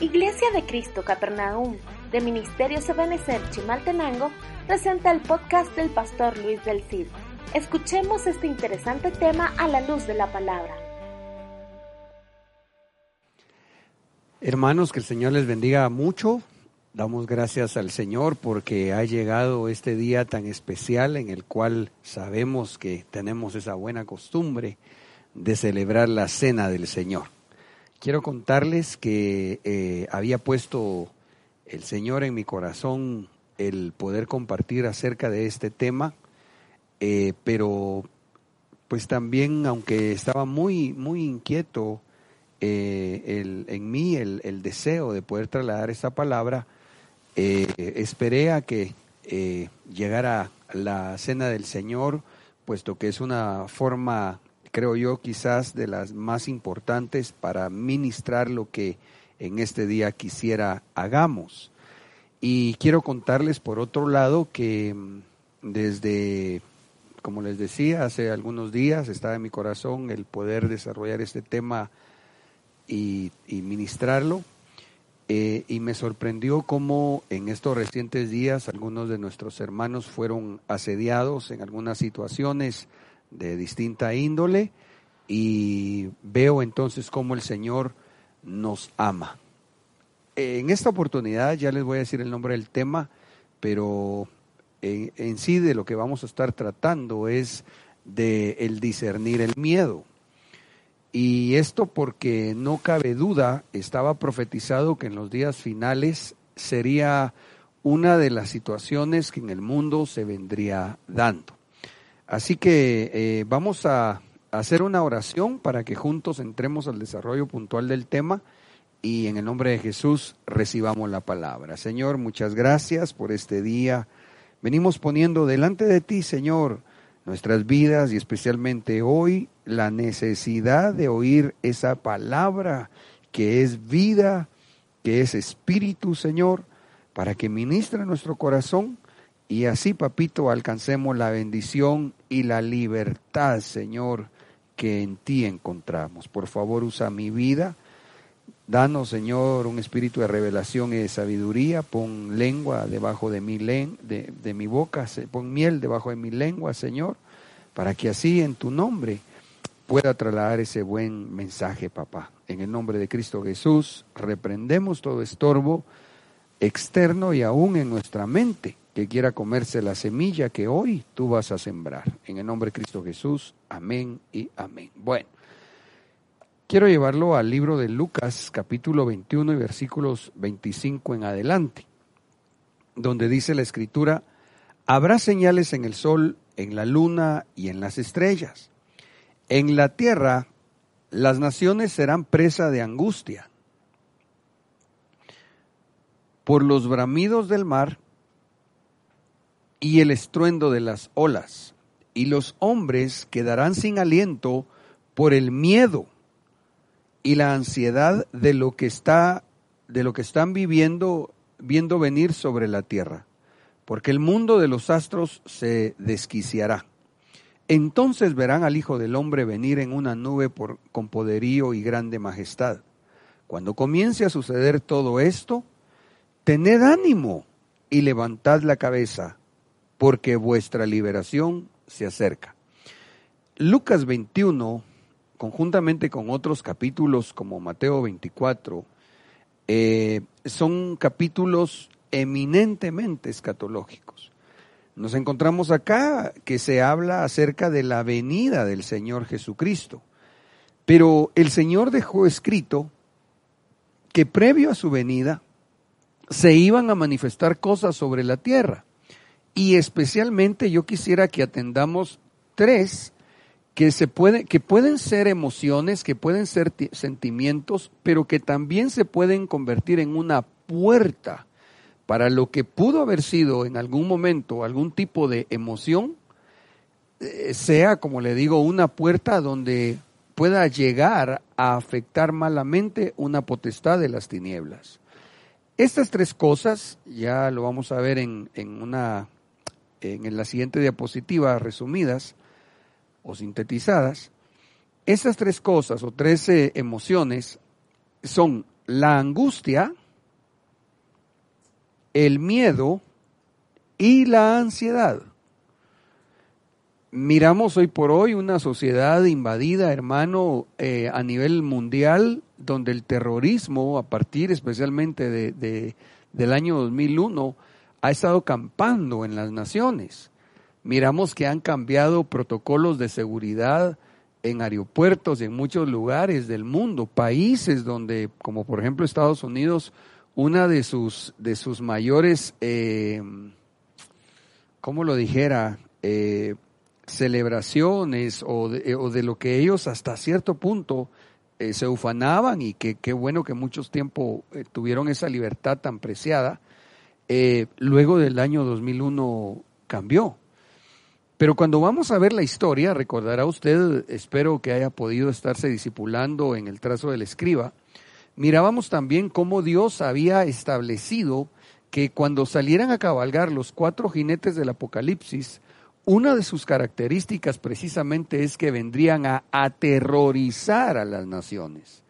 Iglesia de Cristo Capernaum de Ministerio Sebenecer Chimaltenango presenta el podcast del pastor Luis del Cid. Escuchemos este interesante tema a la luz de la palabra. Hermanos, que el Señor les bendiga mucho. Damos gracias al Señor porque ha llegado este día tan especial en el cual sabemos que tenemos esa buena costumbre de celebrar la cena del Señor. Quiero contarles que eh, había puesto el Señor en mi corazón el poder compartir acerca de este tema, eh, pero pues también, aunque estaba muy, muy inquieto eh, en mí el, deseo de poder trasladar esa palabra, esperé a que llegara la cena del Señor, puesto que es una forma creo yo, quizás de las más importantes para ministrar lo que en este día quisiera hagamos. Y quiero contarles, por otro lado, que mm, desde, como les decía, hace algunos días estaba en mi corazón el poder desarrollar este tema y, ministrarlo. Eh, y me sorprendió cómo en estos recientes días algunos de nuestros hermanos fueron asediados en algunas situaciones de distinta índole y veo entonces cómo el Señor nos ama. En esta oportunidad ya les voy a decir el nombre del tema, pero en, sí de lo que vamos a estar tratando es de el discernir el miedo. Y esto porque no cabe duda, estaba profetizado que en los días finales sería una de las situaciones que en el mundo se vendría dando. Así que eh, vamos a hacer una oración para que juntos entremos al desarrollo puntual del tema y en el nombre de Jesús recibamos la palabra. Señor, muchas gracias por este día. Venimos poniendo delante de ti, Señor, nuestras vidas y especialmente hoy la necesidad de oír esa palabra que es vida, que es espíritu, Señor, para que ministre nuestro corazón y así, papito, alcancemos la bendición y la libertad, Señor, que en ti encontramos. Por favor, usa mi vida. Danos, Señor, un espíritu de revelación y de sabiduría. Pon lengua debajo de mi, de, de mi boca, pon miel debajo de mi lengua, Señor, para que así en tu nombre pueda trasladar ese buen mensaje, papá. En el nombre de Cristo Jesús, reprendemos todo estorbo externo y aún en nuestra mente que quiera comerse la semilla que hoy tú vas a sembrar. En el nombre de Cristo Jesús, amén y amén. Bueno, quiero llevarlo al libro de Lucas, capítulo 21 y versículos 25 en adelante, donde dice la escritura, habrá señales en el sol, en la luna y en las estrellas. En la tierra las naciones serán presa de angustia. Por los bramidos del mar y el estruendo de las olas, y los hombres quedarán sin aliento por el miedo y la ansiedad de lo que está de lo que están viviendo viendo venir sobre la tierra, porque el mundo de los astros se desquiciará. Entonces verán al Hijo del Hombre venir en una nube con poderío y grande majestad. Cuando comience a suceder todo esto, tened ánimo y levantad la cabeza, porque vuestra liberación se acerca. Lucas 21, conjuntamente con otros capítulos como Mateo 24, eh, son capítulos eminentemente escatológicos. Nos encontramos acá que se habla acerca de la venida del Señor Jesucristo, pero el Señor dejó escrito que previo a su venida se iban a manifestar cosas sobre la tierra. Y especialmente yo quisiera que atendamos tres que, se que pueden ser emociones, que pueden ser sentimientos, pero que también se pueden convertir en una puerta para lo que pudo haber sido en algún momento algún tipo de emoción, eh, sea, como le digo, una puerta donde pueda llegar a afectar malamente una potestad de las tinieblas. Estas tres cosas, ya lo vamos a ver en, en una en la siguiente diapositiva resumidas o sintetizadas, esas tres cosas o tres emociones son la angustia, el miedo y la ansiedad. Miramos hoy por hoy una sociedad invadida, hermano, eh, a nivel mundial, donde el terrorismo, a partir especialmente de, del año 2001, ha estado campando en las naciones. Miramos que han cambiado protocolos de seguridad en aeropuertos y en muchos lugares del mundo, países donde, como por ejemplo Estados Unidos, una de sus, de sus mayores, eh, ¿cómo lo dijera? Eh, celebraciones o de, o de, lo que ellos hasta cierto punto eh, se ufanaban y que qué bueno que muchos tiempo eh, tuvieron esa libertad tan preciada, eh, luego del año 2001 cambió. Pero cuando vamos a ver la historia, recordará usted, espero que haya podido estarse discipulando en el trazo del escriba, mirábamos también cómo Dios había establecido que cuando salieran a cabalgar los cuatro jinetes del Apocalipsis, una de sus características precisamente es que vendrían a aterrorizar a las naciones.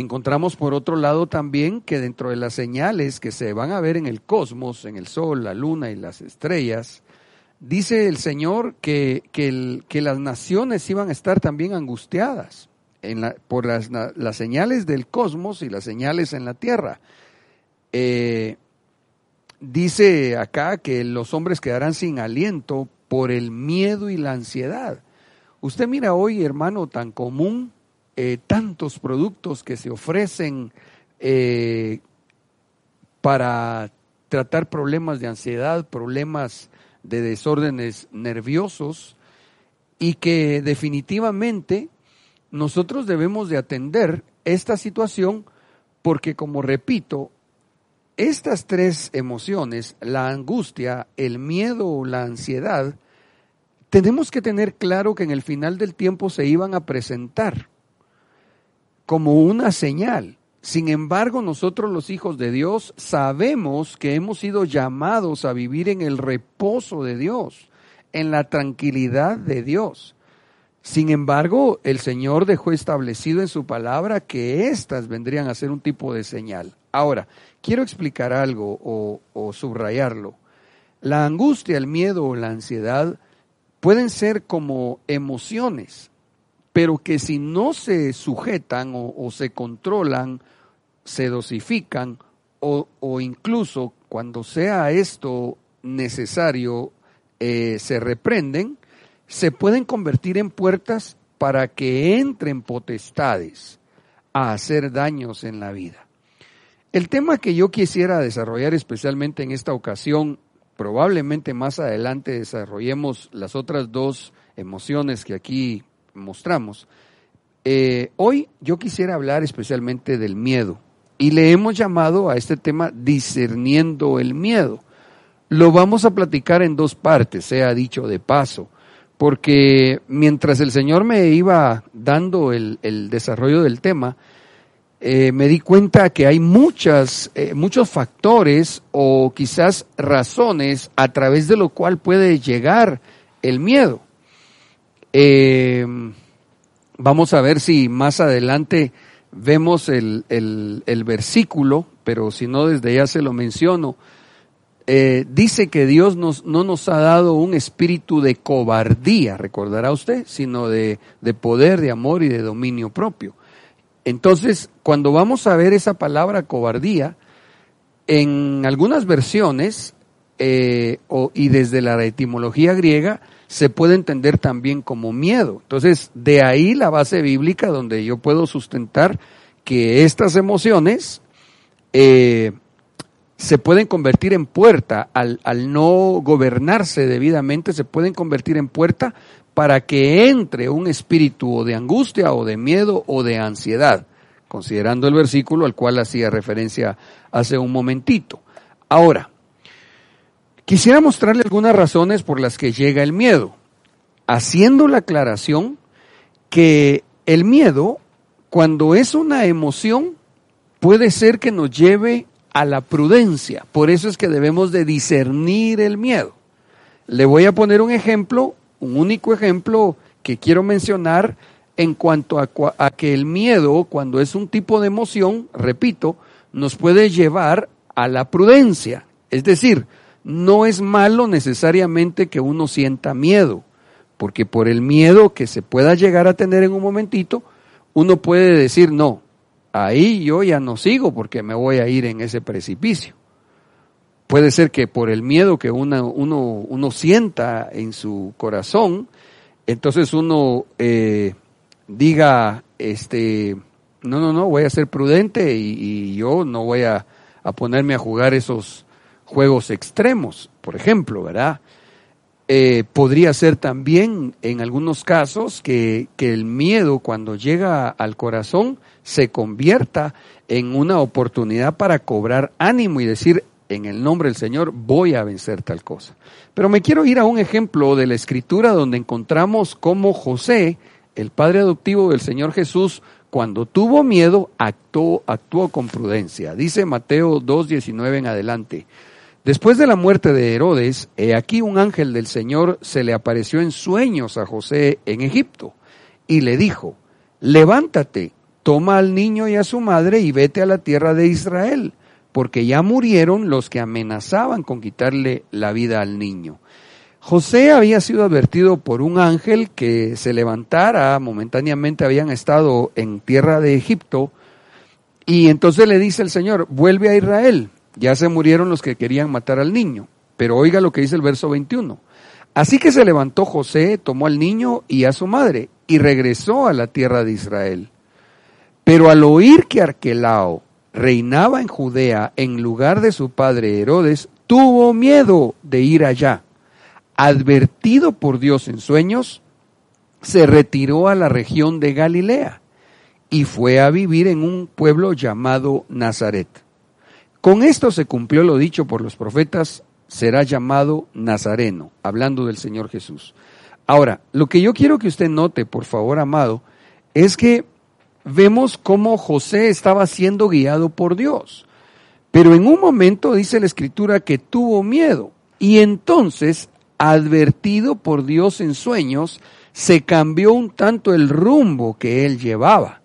Encontramos por otro lado también que dentro de las señales que se van a ver en el cosmos, en el sol, la luna y las estrellas, dice el Señor que, que, las naciones iban a estar también angustiadas por las, las, señales del cosmos y las señales en la tierra. Eh, dice acá que los hombres quedarán sin aliento por el miedo y la ansiedad. Usted mira hoy, hermano, tan común, eh, tantos productos que se ofrecen eh, para tratar problemas de ansiedad, problemas de desórdenes nerviosos, y que definitivamente nosotros debemos de atender esta situación porque, como repito, estas tres emociones, la angustia, el miedo o la ansiedad, tenemos que tener claro que en el final del tiempo se iban a presentar como una señal. Sin embargo, nosotros los hijos de Dios sabemos que hemos sido llamados a vivir en el reposo de Dios, en la tranquilidad de Dios. Sin embargo, el Señor dejó establecido en su palabra que éstas vendrían a ser un tipo de señal. Ahora, quiero explicar algo o, subrayarlo. La angustia, el miedo o la ansiedad pueden ser como emociones, pero que si no se sujetan o, se controlan, se dosifican o, incluso cuando sea esto necesario, eh, se reprenden, se pueden convertir en puertas para que entren potestades a hacer daños en la vida. El tema que yo quisiera desarrollar especialmente en esta ocasión, probablemente más adelante desarrollemos las otras dos emociones que aquí mostramos. Eh, hoy yo quisiera hablar especialmente del miedo y le hemos llamado a este tema discerniendo el miedo. Lo vamos a platicar en dos partes, sea dicho de paso, porque mientras el Señor me iba dando el, el desarrollo del tema, eh, me di cuenta que hay muchas, eh, muchos factores o quizás razones a través de lo cual puede llegar el miedo. Eh, vamos a ver si más adelante vemos el, el, versículo, pero si no desde ya se lo menciono. dice que Dios nos, no nos ha dado un espíritu de cobardía, recordará usted, sino de, de poder, de amor y de dominio propio. Entonces, cuando vamos a ver esa palabra cobardía, en algunas versiones eh, y desde la etimología griega se puede entender también como miedo. Entonces, de ahí la base bíblica donde yo puedo sustentar que estas emociones eh, se pueden convertir en puerta, al, al no gobernarse debidamente, se pueden convertir en puerta para que entre un espíritu de angustia o de miedo o de ansiedad, considerando el versículo al cual hacía referencia hace un momentito. Ahora, quisiera mostrarle algunas razones por las que llega el miedo, haciendo la aclaración que el miedo, cuando es una emoción, puede ser que nos lleve a la prudencia. Por eso es que debemos de discernir el miedo. Le voy a poner un ejemplo un único ejemplo que quiero mencionar en cuanto a, a, que el miedo, cuando es un tipo de emoción, repito, nos puede llevar a la prudencia. Es decir, no es malo necesariamente que uno sienta miedo, porque por el miedo que se pueda llegar a tener en un momentito, uno puede decir, no, ahí yo ya no sigo porque me voy a ir en ese precipicio. Puede ser que por el miedo que uno, uno sienta en su corazón, entonces uno eh, diga, este, no, no, no, voy a ser prudente y, yo no voy a, a, ponerme a jugar esos juegos extremos, por ejemplo, ¿verdad? Eh, podría ser también en algunos casos que, que el miedo cuando llega al corazón se convierta en una oportunidad para cobrar ánimo y decir, en el nombre del Señor voy a vencer tal cosa. Pero me quiero ir a un ejemplo de la escritura donde encontramos cómo José, el padre adoptivo del Señor Jesús, cuando tuvo miedo, actuó, actuó con prudencia. Dice Mateo 2.19 en adelante. Después de la muerte de Herodes, he aquí un ángel del Señor se le apareció en sueños a José en Egipto y le dijo, levántate, toma al niño y a su madre y vete a la tierra de Israel porque ya murieron los que amenazaban con quitarle la vida al niño. José había sido advertido por un ángel que se levantara, momentáneamente habían estado en tierra de Egipto, y entonces le dice el Señor, vuelve a Israel, ya se murieron los que querían matar al niño. Pero oiga lo que dice el verso 21. Así que se levantó José, tomó al niño y a su madre, y regresó a la tierra de Israel. Pero al oír que Arquelao, reinaba en Judea en lugar de su padre Herodes, tuvo miedo de ir allá. Advertido por Dios en sueños, se retiró a la región de Galilea y fue a vivir en un pueblo llamado Nazaret. Con esto se cumplió lo dicho por los profetas, será llamado Nazareno, hablando del Señor Jesús. Ahora, lo que yo quiero que usted note, por favor, amado, es que vemos cómo José estaba siendo guiado por Dios. Pero en un momento dice la escritura que tuvo miedo y entonces, advertido por Dios en sueños, se cambió un tanto el rumbo que él llevaba.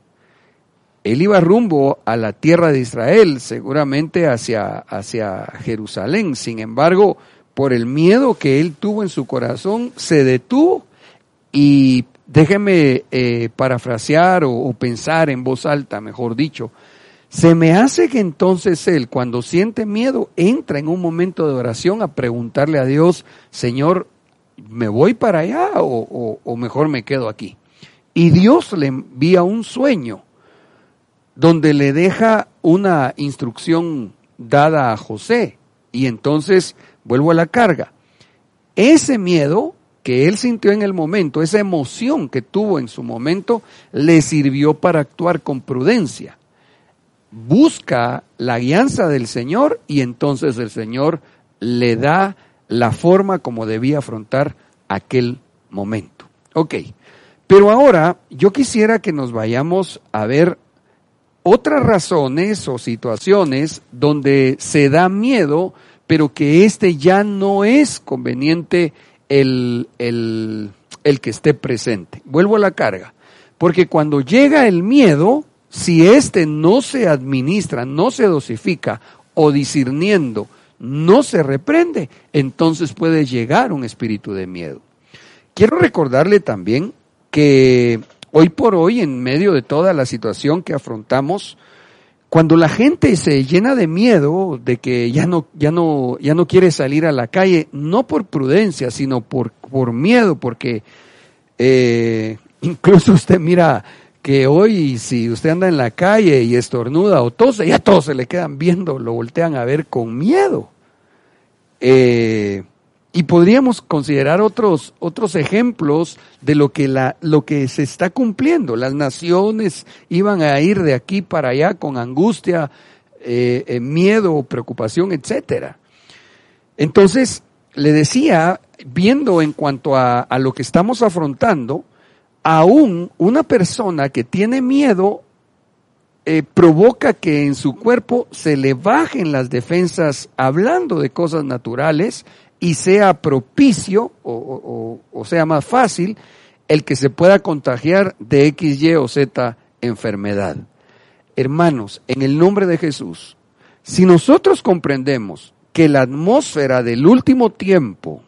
Él iba rumbo a la tierra de Israel, seguramente hacia, hacia Jerusalén. Sin embargo, por el miedo que él tuvo en su corazón, se detuvo y déjeme eh, parafrasear o, pensar en voz alta, mejor dicho, se me hace que entonces él, cuando siente miedo, entra en un momento de oración a preguntarle a Dios, Señor, ¿me voy para allá o, o mejor me quedo aquí? Y Dios le envía un sueño donde le deja una instrucción dada a José. Y entonces vuelvo a la carga. Ese miedo que él sintió en el momento, esa emoción que tuvo en su momento, le sirvió para actuar con prudencia. Busca la guianza del Señor y entonces el Señor le da la forma como debía afrontar aquel momento. Ok, pero ahora yo quisiera que nos vayamos a ver otras razones o situaciones donde se da miedo, pero que este ya no es conveniente el, el, el que esté presente. Vuelvo a la carga. Porque cuando llega el miedo, si éste no se administra, no se dosifica o discerniendo, no se reprende, entonces puede llegar un espíritu de miedo. Quiero recordarle también que hoy por hoy, en medio de toda la situación que afrontamos, cuando la gente se llena de miedo de que ya no, ya no, ya no quiere salir a la calle, no por prudencia, sino por, por miedo, porque eh, incluso usted mira que hoy si usted anda en la calle y estornuda o tose, ya todos se le quedan viendo, lo voltean a ver con miedo. Eh, y podríamos considerar otros, otros ejemplos de lo que, lo que se está cumpliendo. Las naciones iban a ir de aquí para allá con angustia, eh, eh, miedo, preocupación, etcétera. Entonces, le decía, viendo en cuanto a, a lo que estamos afrontando, aún una persona que tiene miedo eh, provoca que en su cuerpo se le bajen las defensas hablando de cosas naturales y sea propicio o, sea más fácil el que se pueda contagiar de X, Y o Z enfermedad. Hermanos, en el nombre de Jesús, si nosotros comprendemos que la atmósfera del último tiempo,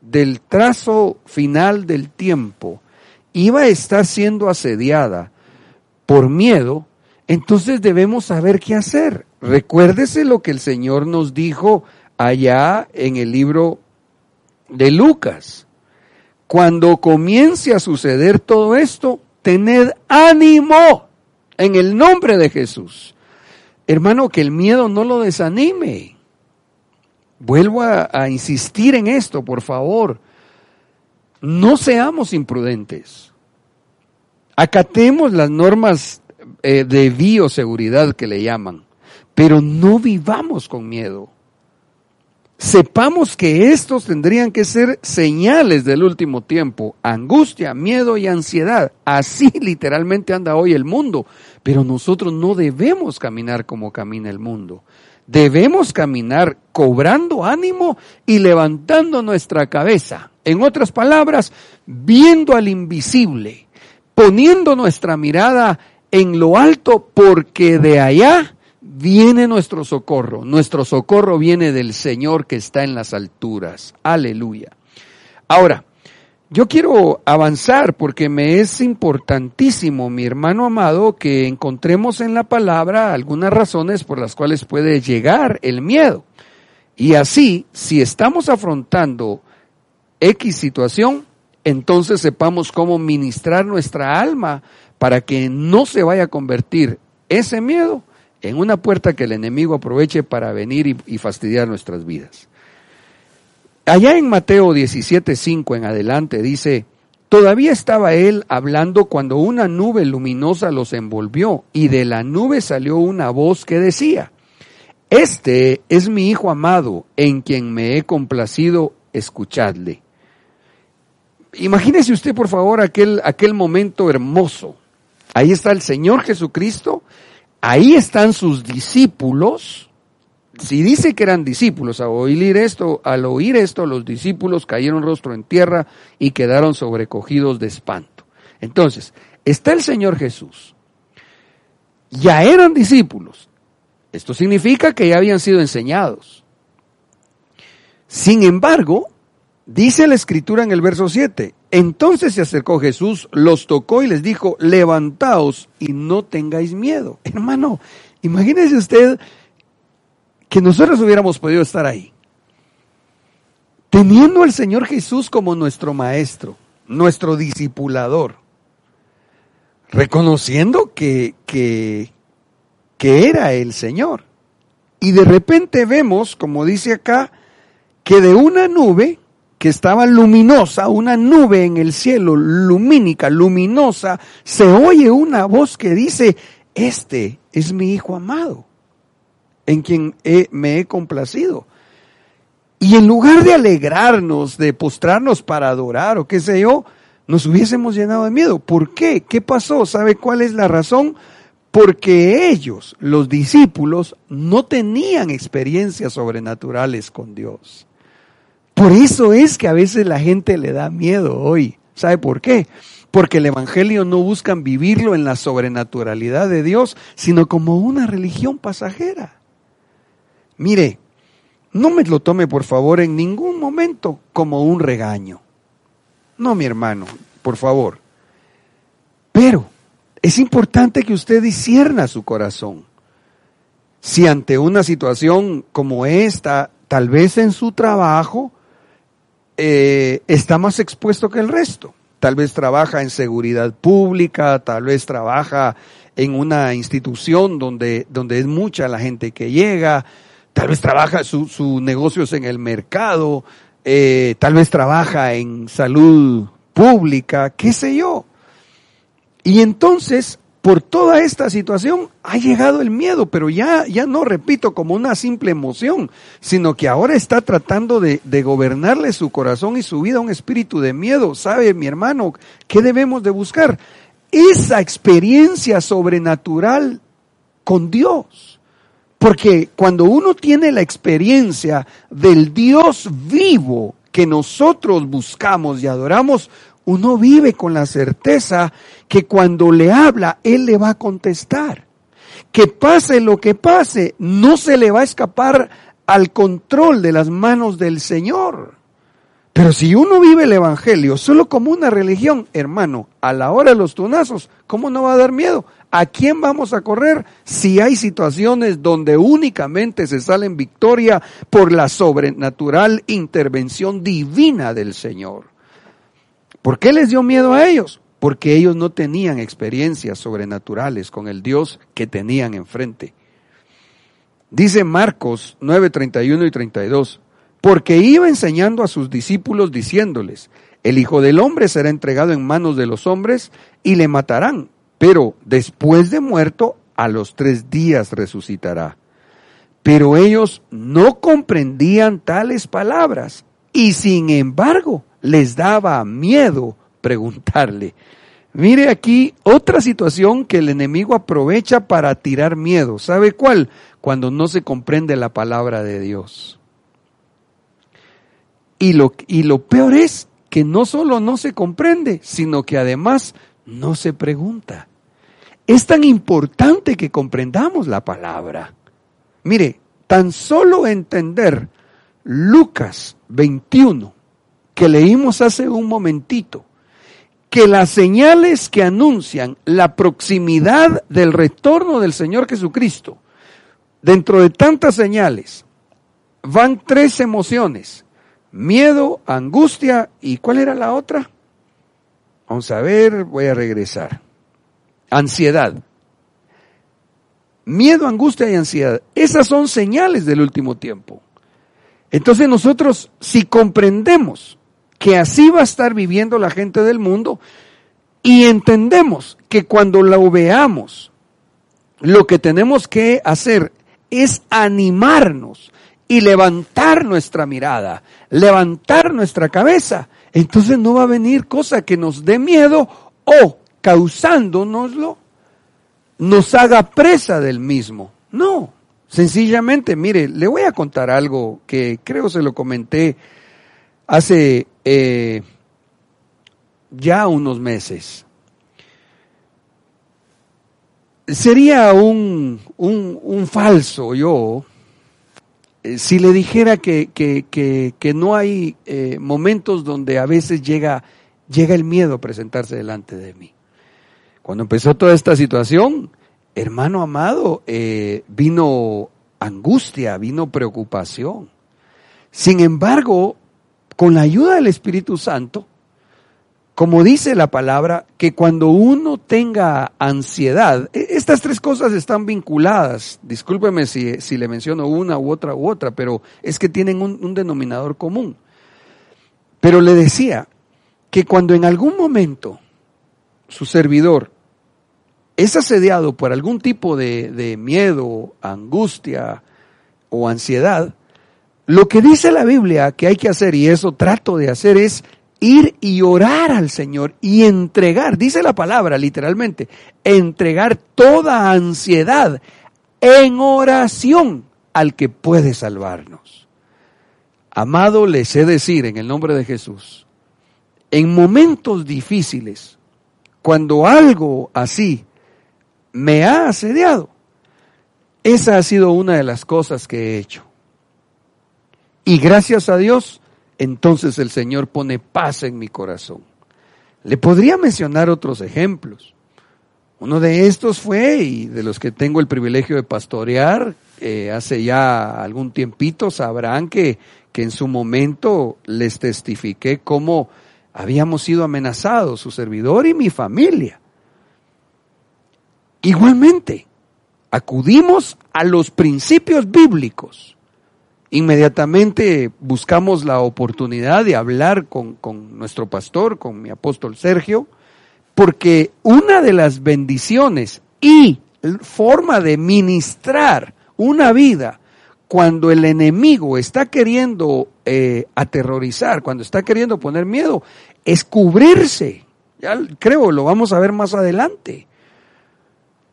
del trazo final del tiempo, iba a estar siendo asediada por miedo, entonces debemos saber qué hacer. Recuérdese lo que el Señor nos dijo allá en el libro de Lucas. Cuando comience a suceder todo esto, tened ánimo en el nombre de Jesús. Hermano, que el miedo no lo desanime. Vuelvo a, insistir en esto, por favor. No seamos imprudentes. Acatemos las normas eh, de bioseguridad que le llaman, pero no vivamos con miedo sepamos que estos tendrían que ser señales del último tiempo, angustia, miedo y ansiedad. Así literalmente anda hoy el mundo, pero nosotros no debemos caminar como camina el mundo. Debemos caminar cobrando ánimo y levantando nuestra cabeza. En otras palabras, viendo al invisible, poniendo nuestra mirada en lo alto porque de allá viene nuestro socorro. Nuestro socorro viene del Señor que está en las alturas. Aleluya. Ahora, yo quiero avanzar porque me es importantísimo, mi hermano amado, que encontremos en la palabra algunas razones por las cuales puede llegar el miedo. Y así, si estamos afrontando X situación, entonces sepamos cómo ministrar nuestra alma para que no se vaya a convertir ese miedo en una puerta que el enemigo aproveche para venir y, fastidiar nuestras vidas. Allá en Mateo 17:5 en adelante dice, Todavía estaba él hablando cuando una nube luminosa los envolvió y de la nube salió una voz que decía, Este es mi Hijo amado en quien me he complacido, escuchadle. Imagínese usted por favor aquel, aquel momento hermoso. Ahí está el Señor Jesucristo ahí están sus discípulos. Si dice que eran discípulos, al oír esto, al oír esto, los discípulos cayeron rostro en tierra y quedaron sobrecogidos de espanto. Entonces, está el Señor Jesús. Ya eran discípulos. Esto significa que ya habían sido enseñados. Sin embargo, dice la escritura en el verso 7, entonces se acercó Jesús, los tocó y les dijo, levantaos y no tengáis miedo. Hermano, imagínese usted que nosotros hubiéramos podido estar ahí, teniendo al Señor Jesús como nuestro maestro, nuestro discipulador, reconociendo que, que, que era el Señor. Y de repente vemos, como dice acá, que de una nube que estaba luminosa, una nube en el cielo, lumínica, luminosa, se oye una voz que dice, este es mi Hijo amado, en quien me he complacido. Y en lugar de alegrarnos, de postrarnos para adorar o qué sé yo, nos hubiésemos llenado de miedo. ¿Por qué? ¿Qué pasó? ¿Sabe cuál es la razón? Porque ellos, los discípulos, no tenían experiencias sobrenaturales con Dios. Por eso es que a veces la gente le da miedo hoy. ¿Sabe por qué? Porque el Evangelio no buscan vivirlo en la sobrenaturalidad de Dios, sino como una religión pasajera. Mire, no me lo tome por favor en ningún momento como un regaño. No, mi hermano, por favor. Pero es importante que usted disierna su corazón. Si ante una situación como esta, tal vez en su trabajo, eh, está más expuesto que el resto. Tal vez trabaja en seguridad pública, tal vez trabaja en una institución donde, donde es mucha la gente que llega, tal vez trabaja su, su negocios en el mercado, eh, tal vez trabaja en salud pública, qué sé yo. Y entonces por toda esta situación ha llegado el miedo, pero ya, ya no repito como una simple emoción, sino que ahora está tratando de, gobernarle su corazón y su vida un espíritu de miedo. ¿Sabe, mi hermano, qué debemos de buscar? Esa experiencia sobrenatural con Dios. Porque cuando uno tiene la experiencia del Dios vivo que nosotros buscamos y adoramos, uno vive con la certeza que cuando le habla, Él le va a contestar. Que pase lo que pase, no se le va a escapar al control de las manos del Señor. Pero si uno vive el Evangelio solo como una religión, hermano, a la hora de los tunazos, ¿cómo no va a dar miedo? ¿A quién vamos a correr si hay situaciones donde únicamente se sale en victoria por la sobrenatural intervención divina del Señor? ¿Por qué les dio miedo a ellos? Porque ellos no tenían experiencias sobrenaturales con el Dios que tenían enfrente. Dice Marcos 9, 31 y 32, porque iba enseñando a sus discípulos diciéndoles, el Hijo del Hombre será entregado en manos de los hombres y le matarán, pero después de muerto, a los tres días resucitará. Pero ellos no comprendían tales palabras y sin embargo les daba miedo preguntarle. Mire aquí otra situación que el enemigo aprovecha para tirar miedo. ¿Sabe cuál? Cuando no se comprende la palabra de Dios. Y lo, y lo peor es que no solo no se comprende, sino que además no se pregunta. Es tan importante que comprendamos la palabra. Mire, tan solo entender Lucas 21, que leímos hace un momentito, que las señales que anuncian la proximidad del retorno del Señor Jesucristo, dentro de tantas señales, van tres emociones miedo, angustia y ¿cuál era la otra? Vamos a ver, voy a regresar. Ansiedad. Miedo, angustia y ansiedad. Esas son señales del último tiempo. Entonces nosotros, si comprendemos que así va a estar viviendo la gente del mundo y entendemos que cuando la veamos, lo que tenemos que hacer es animarnos y levantar nuestra mirada, levantar nuestra cabeza, entonces no va a venir cosa que nos dé miedo o causándonoslo nos haga presa del mismo. No, sencillamente, mire, le voy a contar algo que creo se lo comenté hace eh, ya unos meses. Sería un, un, un falso yo eh, si le dijera que, que, no hay eh, momentos donde a veces llega, llega el miedo a presentarse delante de mí. Cuando empezó toda esta situación, hermano amado, vino angustia, vino preocupación. Sin embargo, con la ayuda del Espíritu Santo, como dice la palabra, que cuando uno tenga ansiedad, e, estas tres cosas están vinculadas, discúlpeme si, si le menciono una u otra u otra, pero es que tienen un, denominador común. Pero le decía que cuando en algún momento su servidor es asediado por algún tipo de miedo, angustia o ansiedad, lo que dice la Biblia que hay que hacer, y eso trato de hacer, es ir y orar al Señor y entregar, dice la palabra literalmente, entregar toda ansiedad en oración al que puede salvarnos. Amado, les he decir en el nombre de Jesús, en momentos difíciles, cuando algo así me ha asediado, esa ha sido una de las cosas que he hecho. Y gracias a Dios, entonces el Señor pone paz en mi corazón. Le podría mencionar otros ejemplos. Uno de estos fue, y de los que tengo el privilegio de pastorear, eh, hace ya algún tiempito sabrán que, que en su momento les testifiqué cómo habíamos sido amenazados, su servidor y mi familia. Igualmente, acudimos a los principios bíblicos Inmediatamente buscamos la oportunidad de hablar con, nuestro pastor, con mi apóstol Sergio, porque una de las bendiciones y forma de ministrar una vida cuando el enemigo está queriendo eh, aterrorizar, cuando está queriendo poner miedo, es cubrirse. Ya creo, lo vamos a ver más adelante.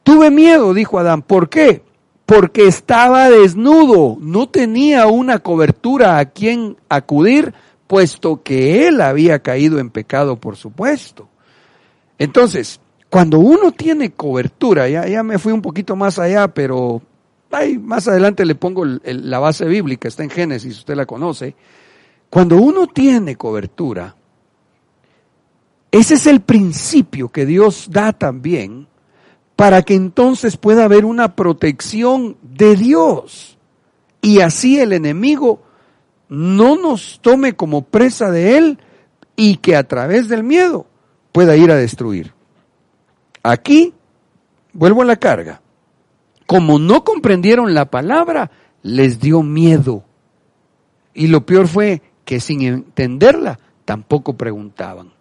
Tuve miedo, dijo Adán. ¿Por qué? Porque estaba desnudo, no tenía una cobertura a quien acudir puesto que él había caído en pecado, por supuesto. Entonces, cuando uno tiene cobertura, ya, ya me fui un poquito más allá, pero ahí más adelante le pongo la base bíblica, está en Génesis, usted la conoce. Cuando uno tiene cobertura, ese es el principio que Dios da también para que entonces pueda haber una protección de Dios y así el enemigo no nos tome como presa de él y que a través del miedo pueda ir a destruir. Aquí, vuelvo a la carga, como no comprendieron la palabra, les dio miedo. Y lo peor fue que sin entenderla tampoco preguntaban.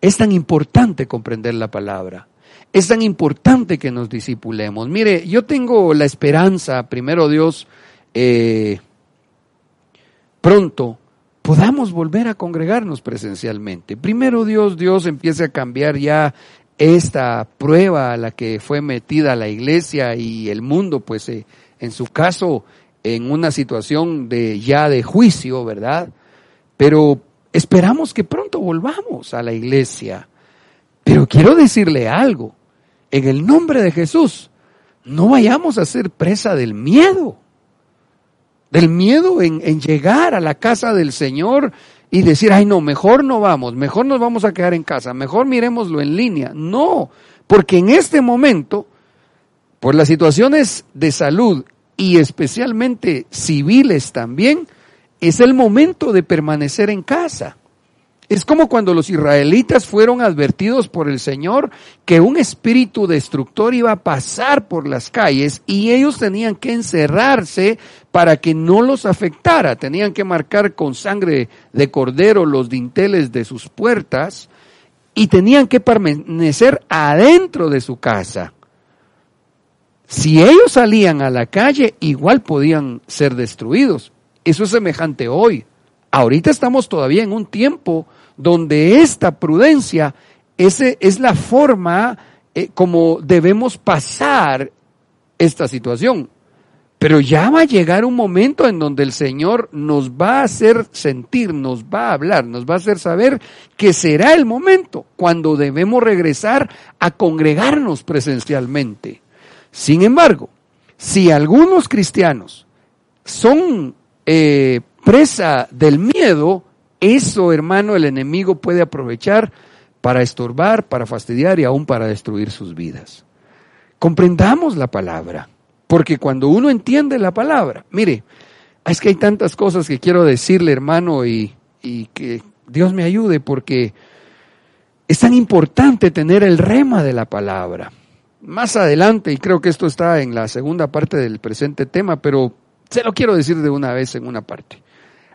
Es tan importante comprender la palabra. Es tan importante que nos disipulemos. Mire, yo tengo la esperanza, primero Dios, eh, pronto podamos volver a congregarnos presencialmente. Primero Dios, Dios empiece a cambiar ya esta prueba a la que fue metida la iglesia y el mundo, pues eh, en su caso, en una situación de ya de juicio, ¿verdad? Pero Esperamos que pronto volvamos a la iglesia. Pero quiero decirle algo. En el nombre de Jesús, no vayamos a ser presa del miedo. Del miedo en, llegar a la casa del Señor y decir, ay no, mejor no vamos, mejor nos vamos a quedar en casa, mejor miremoslo en línea. No, porque en este momento, por las situaciones de salud y especialmente civiles también, es el momento de permanecer en casa. Es como cuando los israelitas fueron advertidos por el Señor que un espíritu destructor iba a pasar por las calles y ellos tenían que encerrarse para que no los afectara. Tenían que marcar con sangre de cordero los dinteles de sus puertas y tenían que permanecer adentro de su casa. Si ellos salían a la calle, igual podían ser destruidos. Eso es semejante hoy. Ahorita estamos todavía en un tiempo donde esta prudencia ese es la forma eh, como debemos pasar esta situación. Pero ya va a llegar un momento en donde el Señor nos va a hacer sentir, nos va a hablar, nos va a hacer saber que será el momento cuando debemos regresar a congregarnos presencialmente. Sin embargo, si algunos cristianos son eh, presa del miedo, eso, hermano, el enemigo puede aprovechar para estorbar, para fastidiar y aún para destruir sus vidas. Comprendamos la palabra, porque cuando uno entiende la palabra, mire, es que hay tantas cosas que quiero decirle, hermano, y, y que Dios me ayude, porque es tan importante tener el rema de la palabra. Más adelante, y creo que esto está en la segunda parte del presente tema, pero se lo quiero decir de una vez en una parte.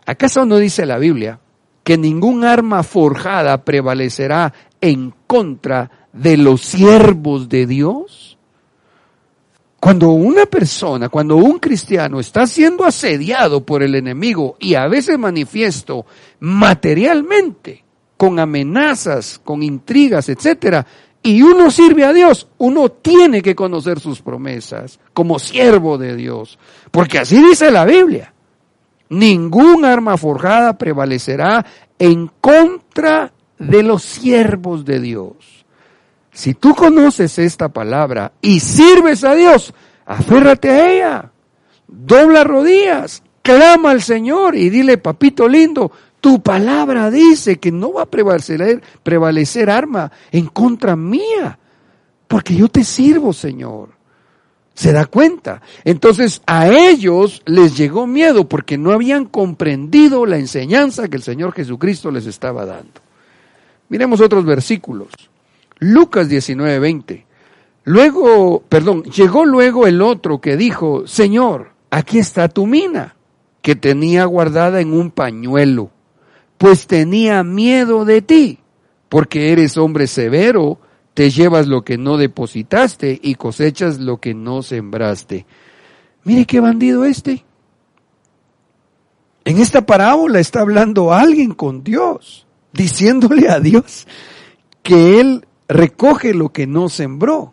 ¿Acaso no dice la Biblia que ningún arma forjada prevalecerá en contra de los siervos de Dios? Cuando una persona, cuando un cristiano está siendo asediado por el enemigo y a veces manifiesto materialmente, con amenazas, con intrigas, etcétera, y uno sirve a Dios, uno tiene que conocer sus promesas como siervo de Dios, porque así dice la Biblia. Ningún arma forjada prevalecerá en contra de los siervos de Dios. Si tú conoces esta palabra y sirves a Dios, aférrate a ella, dobla rodillas, clama al Señor y dile, papito lindo, tu palabra dice que no va a prevalecer, prevalecer arma en contra mía, porque yo te sirvo, Señor. ¿Se da cuenta? Entonces a ellos les llegó miedo porque no habían comprendido la enseñanza que el Señor Jesucristo les estaba dando. Miremos otros versículos. Lucas 19, 20. Luego, perdón, llegó luego el otro que dijo, Señor, aquí está tu mina, que tenía guardada en un pañuelo pues tenía miedo de ti, porque eres hombre severo, te llevas lo que no depositaste y cosechas lo que no sembraste. Mire qué bandido este. En esta parábola está hablando alguien con Dios, diciéndole a Dios que Él recoge lo que no sembró,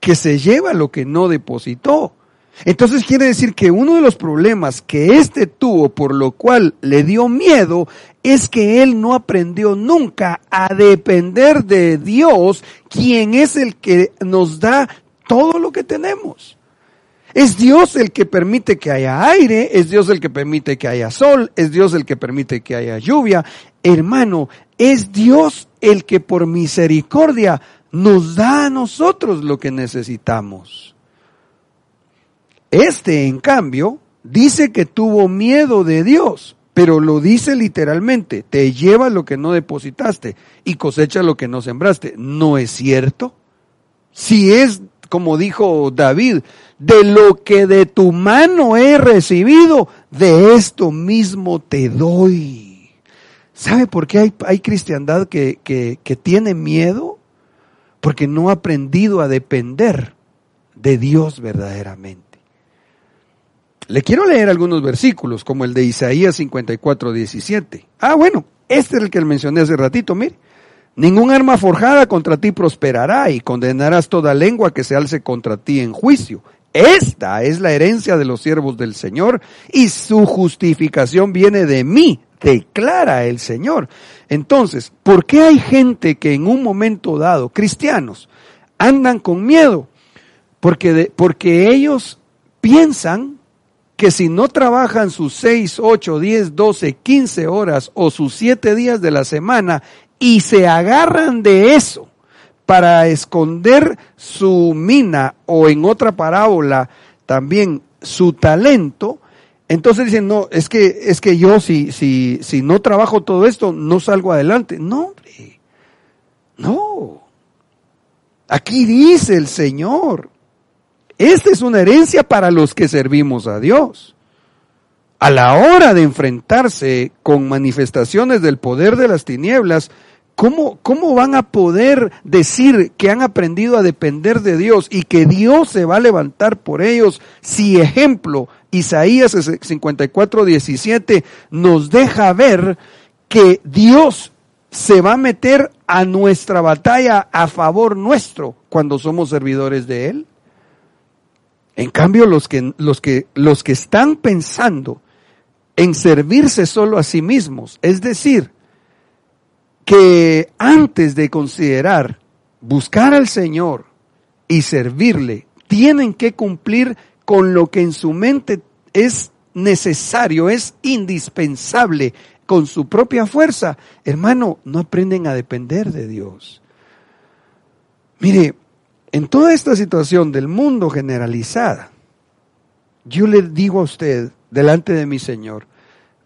que se lleva lo que no depositó. Entonces quiere decir que uno de los problemas que éste tuvo, por lo cual le dio miedo, es que él no aprendió nunca a depender de Dios, quien es el que nos da todo lo que tenemos. Es Dios el que permite que haya aire, es Dios el que permite que haya sol, es Dios el que permite que haya lluvia. Hermano, es Dios el que por misericordia nos da a nosotros lo que necesitamos. Este, en cambio, dice que tuvo miedo de Dios, pero lo dice literalmente, te lleva lo que no depositaste y cosecha lo que no sembraste. ¿No es cierto? Si es, como dijo David, de lo que de tu mano he recibido, de esto mismo te doy. ¿Sabe por qué hay, cristiandad que tiene miedo? Porque no ha aprendido a depender de Dios verdaderamente. Le quiero leer algunos versículos, como el de Isaías 54, 17. Ah, bueno, este es el que mencioné hace ratito, mire. Ningún arma forjada contra ti prosperará y condenarás toda lengua que se alce contra ti en juicio. Esta es la herencia de los siervos del Señor y su justificación viene de mí, declara el Señor. Entonces, ¿por qué hay gente que en un momento dado, cristianos, andan con miedo? Porque, porque ellos piensan que si no trabajan sus 6, 8, 10, 12, 15 horas o sus 7 días de la semana y se agarran de eso para esconder su mina o en otra parábola también su talento, entonces dicen, no, es que, es que yo si, si, si no trabajo todo esto, no salgo adelante. No, hombre, no. Aquí dice el Señor, esta es una herencia para los que servimos a Dios. A la hora de enfrentarse con manifestaciones del poder de las tinieblas, ¿cómo, ¿cómo van a poder decir que han aprendido a depender de Dios y que Dios se va a levantar por ellos si ejemplo Isaías 54, 17 nos deja ver que Dios se va a meter a nuestra batalla a favor nuestro cuando somos servidores de Él? En cambio, los que, los que, los que están pensando en servirse solo a sí mismos, es decir, que antes de considerar buscar al Señor y servirle, tienen que cumplir con lo que en su mente es necesario, es indispensable, con su propia fuerza, hermano, no aprenden a depender de Dios. Mire, en toda esta situación del mundo generalizada, yo le digo a usted, delante de mi Señor,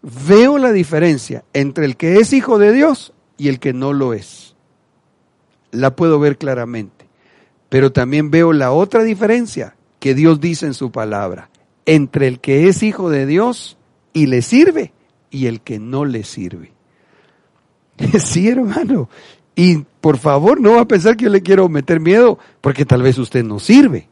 veo la diferencia entre el que es hijo de Dios y el que no lo es. La puedo ver claramente. Pero también veo la otra diferencia que Dios dice en su palabra, entre el que es hijo de Dios y le sirve y el que no le sirve. Sí, hermano. Y por favor, no va a pensar que yo le quiero meter miedo porque tal vez usted no sirve.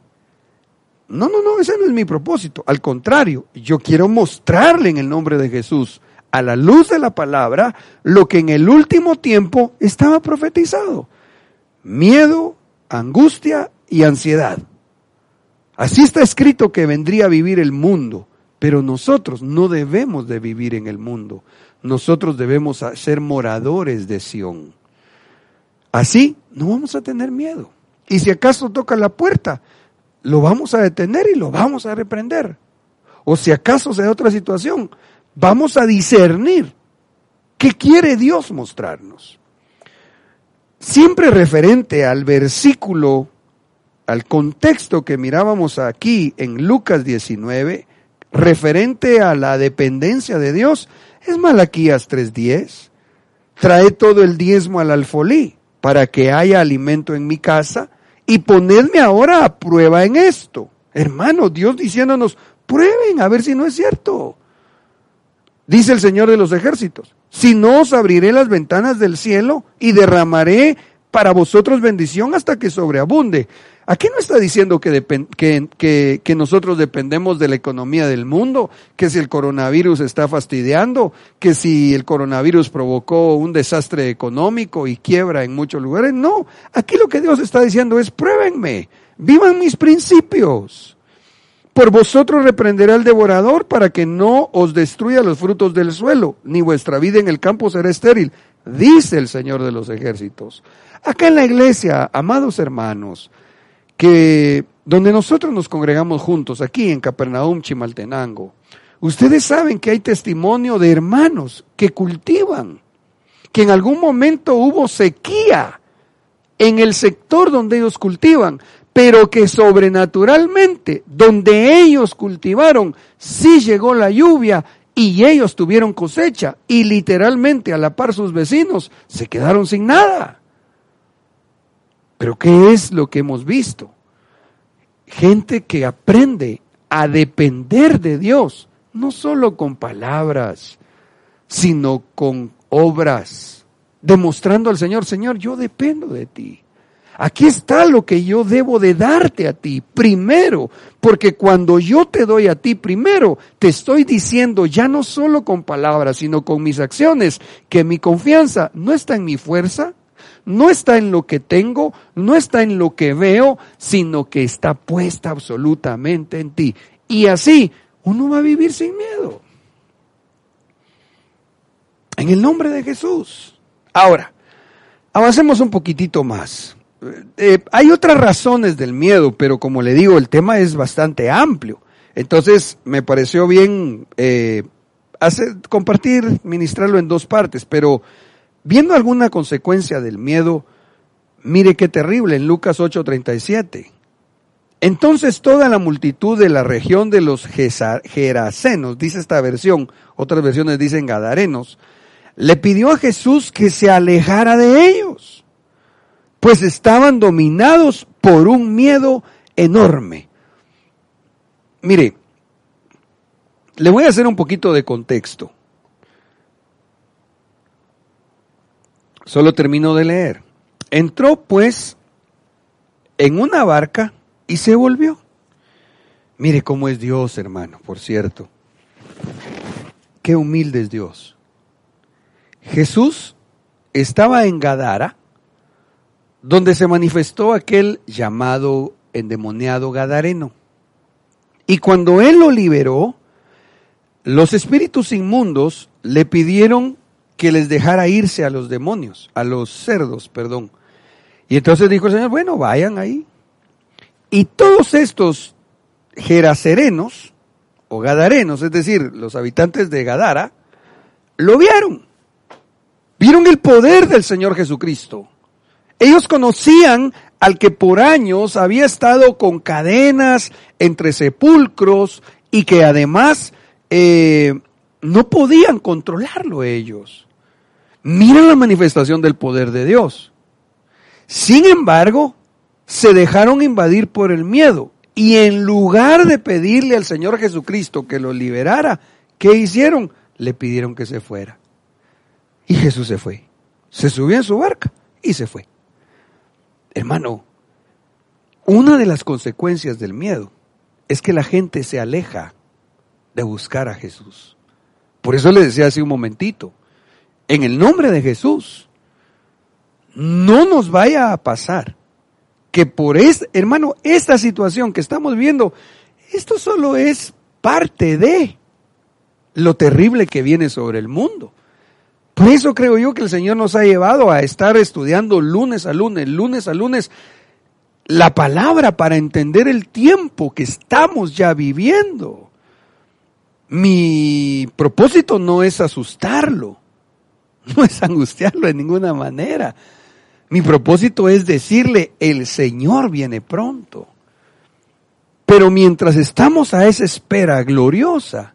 No, no, no, ese no es mi propósito. Al contrario, yo quiero mostrarle en el nombre de Jesús, a la luz de la palabra, lo que en el último tiempo estaba profetizado. Miedo, angustia y ansiedad. Así está escrito que vendría a vivir el mundo, pero nosotros no debemos de vivir en el mundo. Nosotros debemos ser moradores de Sión. Así no vamos a tener miedo. Y si acaso toca la puerta, lo vamos a detener y lo vamos a reprender. O si acaso se da otra situación, vamos a discernir qué quiere Dios mostrarnos. Siempre referente al versículo, al contexto que mirábamos aquí en Lucas 19, referente a la dependencia de Dios, es Malaquías 3.10. Trae todo el diezmo al alfolí para que haya alimento en mi casa y ponedme ahora a prueba en esto. Hermano, Dios diciéndonos, prueben a ver si no es cierto. Dice el Señor de los ejércitos, si no os abriré las ventanas del cielo y derramaré para vosotros bendición hasta que sobreabunde. Aquí no está diciendo que, que, que, nosotros dependemos de la economía del mundo, que si el coronavirus está fastidiando, que si el coronavirus provocó un desastre económico y quiebra en muchos lugares. No, aquí lo que Dios está diciendo es pruébenme, vivan mis principios. Por vosotros reprenderá el devorador para que no os destruya los frutos del suelo, ni vuestra vida en el campo será estéril, dice el Señor de los ejércitos. Acá en la iglesia, amados hermanos, que donde nosotros nos congregamos juntos, aquí en Capernaum, Chimaltenango, ustedes saben que hay testimonio de hermanos que cultivan, que en algún momento hubo sequía en el sector donde ellos cultivan, pero que sobrenaturalmente, donde ellos cultivaron, sí llegó la lluvia y ellos tuvieron cosecha y literalmente a la par sus vecinos se quedaron sin nada. Pero ¿qué es lo que hemos visto? Gente que aprende a depender de Dios, no solo con palabras, sino con obras, demostrando al Señor, Señor, yo dependo de ti. Aquí está lo que yo debo de darte a ti primero, porque cuando yo te doy a ti primero, te estoy diciendo ya no solo con palabras, sino con mis acciones, que mi confianza no está en mi fuerza, no está en lo que tengo, no está en lo que veo, sino que está puesta absolutamente en ti. Y así uno va a vivir sin miedo. En el nombre de Jesús. Ahora, avancemos un poquitito más. Eh, hay otras razones del miedo, pero como le digo, el tema es bastante amplio. Entonces, me pareció bien eh, hacer, compartir, ministrarlo en dos partes, pero viendo alguna consecuencia del miedo, mire qué terrible en Lucas 8:37. Entonces toda la multitud de la región de los Gerasenos, dice esta versión, otras versiones dicen Gadarenos, le pidió a Jesús que se alejara de ellos pues estaban dominados por un miedo enorme. Mire, le voy a hacer un poquito de contexto. Solo termino de leer. Entró pues en una barca y se volvió. Mire cómo es Dios, hermano, por cierto. Qué humilde es Dios. Jesús estaba en Gadara donde se manifestó aquel llamado endemoniado Gadareno. Y cuando él lo liberó, los espíritus inmundos le pidieron que les dejara irse a los demonios, a los cerdos, perdón. Y entonces dijo el Señor, bueno, vayan ahí. Y todos estos geraserenos, o gadarenos, es decir, los habitantes de Gadara, lo vieron. Vieron el poder del Señor Jesucristo. Ellos conocían al que por años había estado con cadenas entre sepulcros y que además eh, no podían controlarlo ellos. Miren la manifestación del poder de Dios. Sin embargo, se dejaron invadir por el miedo y en lugar de pedirle al Señor Jesucristo que lo liberara, ¿qué hicieron? Le pidieron que se fuera. Y Jesús se fue. Se subió en su barca y se fue. Hermano, una de las consecuencias del miedo es que la gente se aleja de buscar a Jesús. Por eso le decía hace un momentito, en el nombre de Jesús, no nos vaya a pasar que por es, hermano, esta situación que estamos viendo, esto solo es parte de lo terrible que viene sobre el mundo. Por eso creo yo que el Señor nos ha llevado a estar estudiando lunes a lunes, lunes a lunes, la palabra para entender el tiempo que estamos ya viviendo. Mi propósito no es asustarlo, no es angustiarlo de ninguna manera. Mi propósito es decirle, el Señor viene pronto. Pero mientras estamos a esa espera gloriosa,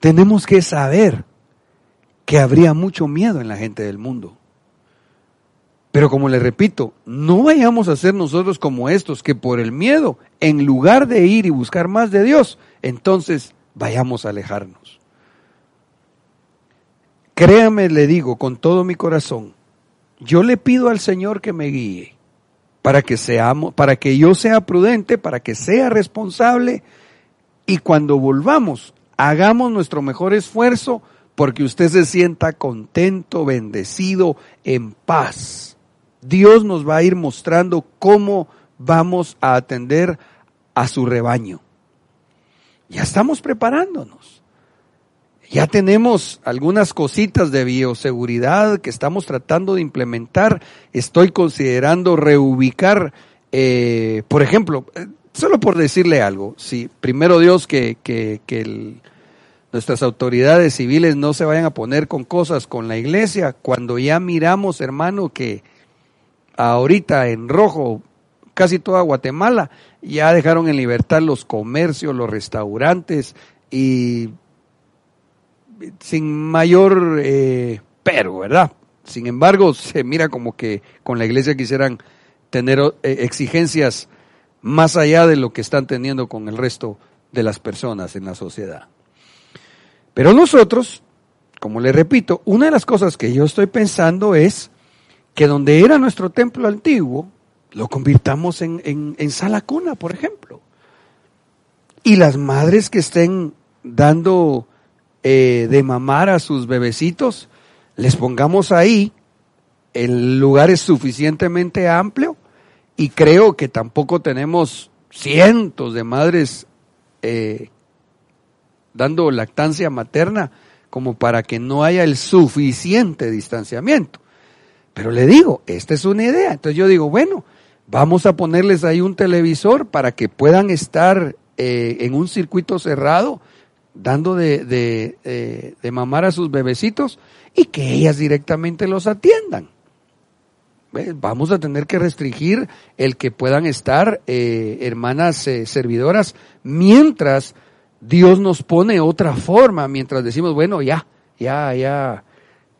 tenemos que saber que habría mucho miedo en la gente del mundo. Pero como le repito, no vayamos a ser nosotros como estos que por el miedo, en lugar de ir y buscar más de Dios, entonces vayamos a alejarnos. Créame, le digo con todo mi corazón, yo le pido al Señor que me guíe para que seamos, para que yo sea prudente, para que sea responsable y cuando volvamos, hagamos nuestro mejor esfuerzo porque usted se sienta contento, bendecido, en paz. Dios nos va a ir mostrando cómo vamos a atender a su rebaño, Ya estamos preparándonos. Ya tenemos algunas cositas de bioseguridad que estamos tratando de implementar. Estoy considerando reubicar, eh, por ejemplo, eh, solo por decirle algo, si primero Dios que, que, que nuestras autoridades civiles no se vayan a poner con cosas con la iglesia, cuando ya miramos, hermano, que ahorita en rojo casi toda Guatemala ya dejaron en libertad los comercios, los restaurantes y sin mayor eh, pero, ¿verdad? Sin embargo, se mira como que con la iglesia quisieran tener eh, exigencias más allá de lo que están teniendo con el resto de las personas en la sociedad. Pero nosotros, como le repito, una de las cosas que yo estoy pensando es que donde era nuestro templo antiguo, lo convirtamos en, en, en sala cuna, por ejemplo. Y las madres que estén dando eh, de mamar a sus bebecitos, les pongamos ahí, el lugar es suficientemente amplio y creo que tampoco tenemos cientos de madres eh, dando lactancia materna como para que no haya el suficiente distanciamiento. Pero le digo, esta es una idea. Entonces yo digo, bueno, vamos a ponerles ahí un televisor para que puedan estar eh, en un circuito cerrado dando de, de, eh, de, mamar a sus bebecitos y que ellas directamente los atiendan. Vamos a tener que restringir el que puedan estar eh, hermanas eh, servidoras mientras Dios nos pone otra forma, mientras decimos, bueno, ya, ya, ya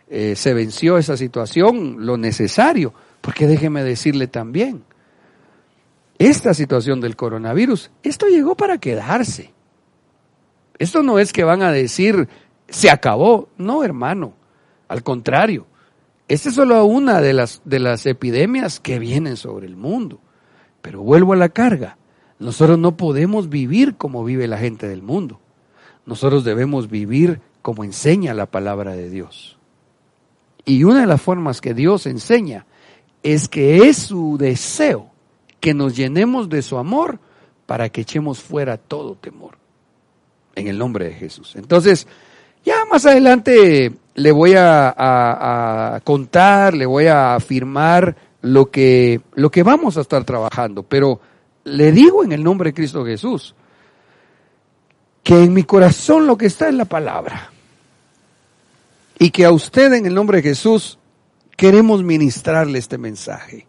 se venció esa situación, lo necesario, porque déjeme decirle también, esta situación del coronavirus, esto llegó para quedarse. Esto no es que van a decir, se acabó. No, hermano. Al contrario. Esta es solo una de las, de las epidemias que vienen sobre el mundo. Pero vuelvo a la carga. Nosotros no podemos vivir como vive la gente del mundo. Nosotros debemos vivir como enseña la palabra de Dios. Y una de las formas que Dios enseña es que es su deseo que nos llenemos de su amor para que echemos fuera todo temor en el nombre de Jesús. Entonces, ya más adelante le voy a, contar, le voy a afirmar lo que, lo que vamos a estar trabajando, pero le digo en el nombre de Cristo Jesús que en mi corazón lo que está es la palabra y que a usted en el nombre de Jesús queremos ministrarle este mensaje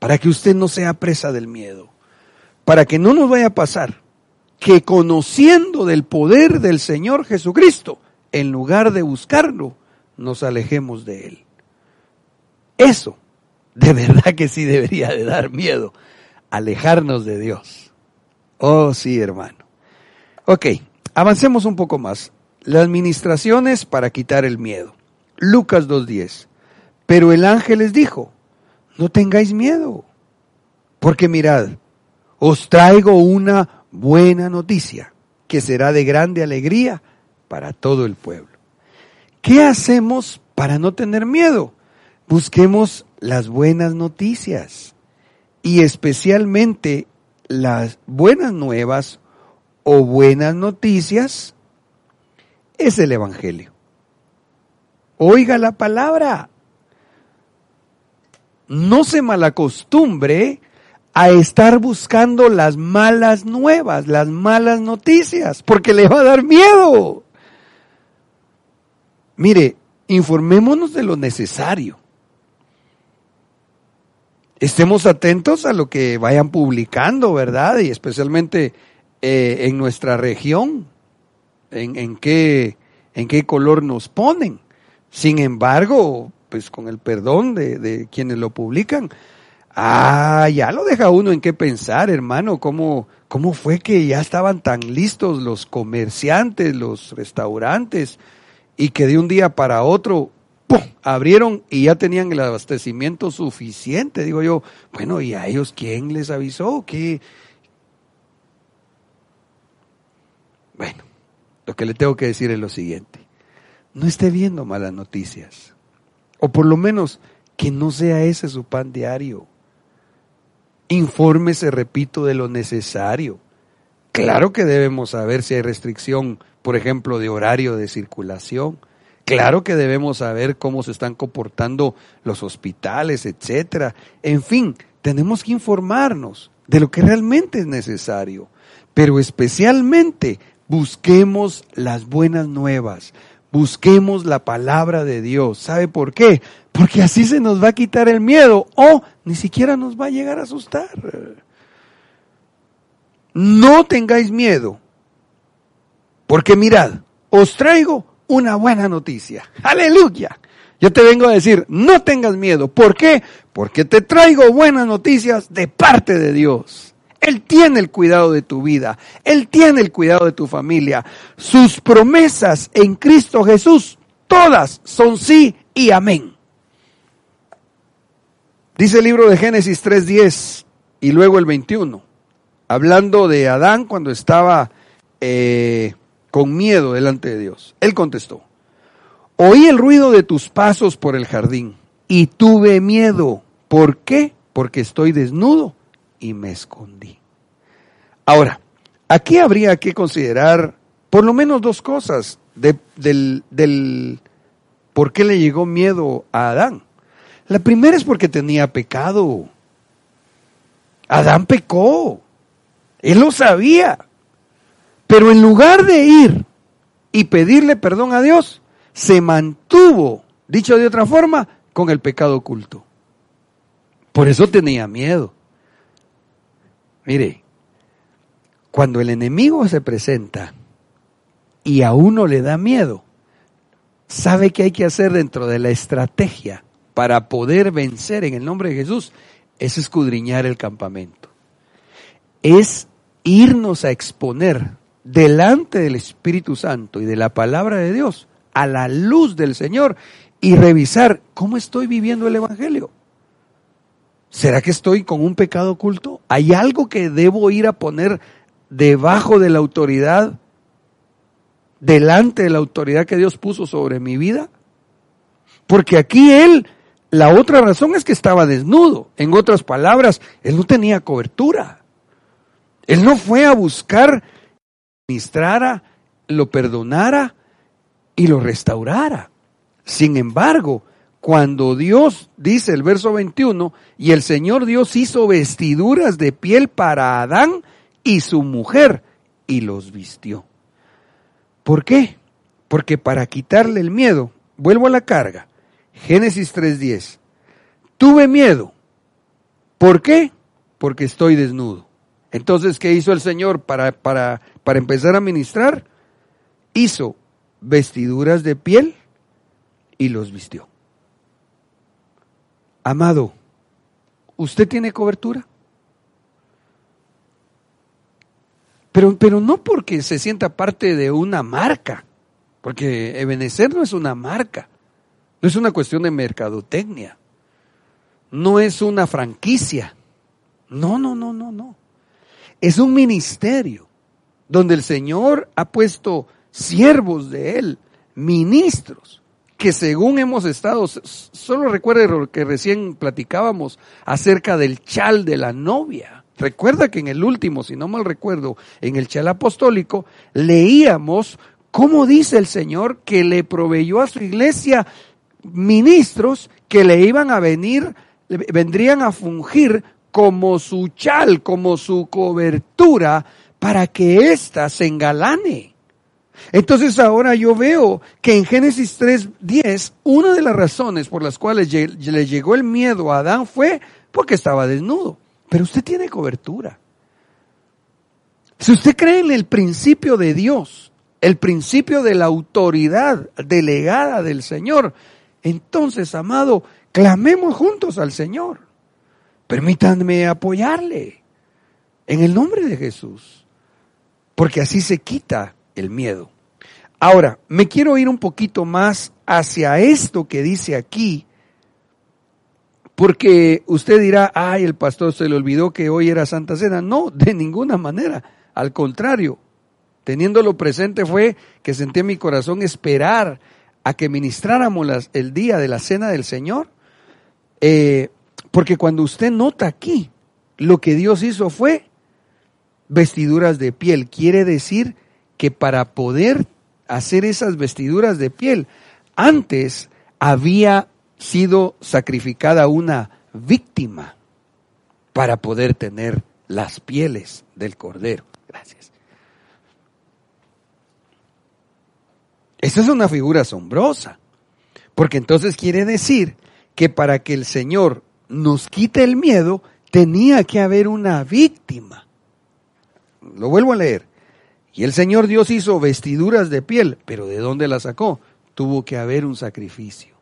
para que usted no sea presa del miedo, para que no nos vaya a pasar que conociendo del poder del Señor Jesucristo, en lugar de buscarlo, nos alejemos de Él. Eso, de verdad que sí debería de dar miedo, alejarnos de Dios. Oh, sí, hermano. Ok, avancemos un poco más. Las ministraciones para quitar el miedo. Lucas 2.10. Pero el ángel les dijo, no tengáis miedo, porque mirad, os traigo una buena noticia que será de grande alegría para todo el pueblo. ¿Qué hacemos para no tener miedo? Busquemos las buenas noticias y especialmente las buenas nuevas o buenas noticias es el Evangelio. Oiga la palabra. No se malacostumbre a estar buscando las malas nuevas, las malas noticias, porque le va a dar miedo. Mire, informémonos de lo necesario. Estemos atentos a lo que vayan publicando, ¿verdad? Y especialmente eh, en nuestra región, en, en, qué, en qué color nos ponen. Sin embargo, pues con el perdón de, de quienes lo publican, Ah, ya lo deja uno en qué pensar, hermano. ¿Cómo, ¿Cómo fue que ya estaban tan listos los comerciantes, los restaurantes, y que de un día para otro ¡pum! abrieron y ya tenían el abastecimiento suficiente? Digo yo, bueno, ¿y a ellos quién les avisó? ¿Qué? Bueno, lo que le tengo que decir es lo siguiente. No esté viendo malas noticias. O por lo menos que no sea ese su pan diario. Infórmese, repito, de lo necesario. Claro que debemos saber si hay restricción, por ejemplo, de horario de circulación. Claro que debemos saber cómo se están comportando los hospitales, etcétera. En fin, tenemos que informarnos de lo que realmente es necesario, pero especialmente busquemos las buenas nuevas, busquemos la palabra de Dios. ¿Sabe por qué? Porque así se nos va a quitar el miedo o ni siquiera nos va a llegar a asustar. No tengáis miedo, porque mirad, os traigo una buena noticia. Aleluya. Yo te vengo a decir, no tengas miedo. ¿Por qué? Porque te traigo buenas noticias de parte de Dios. Él tiene el cuidado de tu vida. Él tiene el cuidado de tu familia. Sus promesas en Cristo Jesús, todas son sí y amén. Dice el libro de Génesis 3.10 y luego el 21, hablando de Adán cuando estaba eh, con miedo delante de Dios. Él contestó, Oí el ruido de tus pasos por el jardín y tuve miedo. ¿Por qué? Porque estoy desnudo y me escondí. Ahora, aquí habría que considerar por lo menos dos cosas del, del por qué le llegó miedo a Adán. La primera es porque tenía pecado. Adán pecó. Él lo sabía. Pero en lugar de ir y pedirle perdón a Dios, se mantuvo, dicho de otra forma, con el pecado oculto. Por eso tenía miedo. Mire, cuando el enemigo se presenta y a uno le da miedo, sabe qué hay que hacer dentro de la estrategia para poder vencer en el nombre de Jesús, es escudriñar el campamento. Es irnos a exponer delante del Espíritu Santo y de la palabra de Dios a la luz del Señor y revisar cómo estoy viviendo el Evangelio. ¿Será que estoy con un pecado oculto? ¿Hay algo que debo ir a poner debajo de la autoridad, delante de la autoridad que Dios puso sobre mi vida? Porque aquí él, la otra razón es que estaba desnudo. En otras palabras, él no tenía cobertura. Él no fue a buscar, ministrara, lo perdonara, y lo restaurara. Sin embargo, cuando Dios, dice el verso 21, y el Señor Dios hizo vestiduras de piel para Adán y su mujer, y los vistió. ¿Por qué? Porque para quitarle el miedo, vuelvo a la carga, Génesis 3.10, tuve miedo. ¿Por qué? Porque estoy desnudo. Entonces, ¿qué hizo el Señor para, para, para empezar a ministrar? Hizo vestiduras de piel y los vistió. Amado, ¿usted tiene cobertura? Pero, pero no porque se sienta parte de una marca, porque Ebenecer no es una marca, no es una cuestión de mercadotecnia, no es una franquicia, no, no, no, no, no. Es un ministerio donde el Señor ha puesto siervos de Él, ministros, que según hemos estado, solo recuerde lo que recién platicábamos acerca del chal de la novia. Recuerda que en el último, si no mal recuerdo, en el chal apostólico, leíamos cómo dice el Señor que le proveyó a su iglesia ministros que le iban a venir, vendrían a fungir como su chal, como su cobertura, para que ésta se engalane. Entonces ahora yo veo que en Génesis 3.10, una de las razones por las cuales le llegó el miedo a Adán fue porque estaba desnudo. Pero usted tiene cobertura. Si usted cree en el principio de Dios, el principio de la autoridad delegada del Señor, entonces, amado, clamemos juntos al Señor. Permítanme apoyarle en el nombre de Jesús, porque así se quita el miedo. Ahora, me quiero ir un poquito más hacia esto que dice aquí, porque usted dirá, ay, el pastor se le olvidó que hoy era Santa Cena. No, de ninguna manera. Al contrario, teniéndolo presente fue que sentí en mi corazón esperar a que ministráramos el día de la Cena del Señor. Eh, porque cuando usted nota aquí, lo que Dios hizo fue vestiduras de piel. Quiere decir que para poder hacer esas vestiduras de piel, antes había sido sacrificada una víctima para poder tener las pieles del cordero. Gracias. Esa es una figura asombrosa, porque entonces quiere decir que para que el Señor nos quite el miedo, tenía que haber una víctima. Lo vuelvo a leer. Y el Señor Dios hizo vestiduras de piel, pero ¿de dónde las sacó? Tuvo que haber un sacrificio.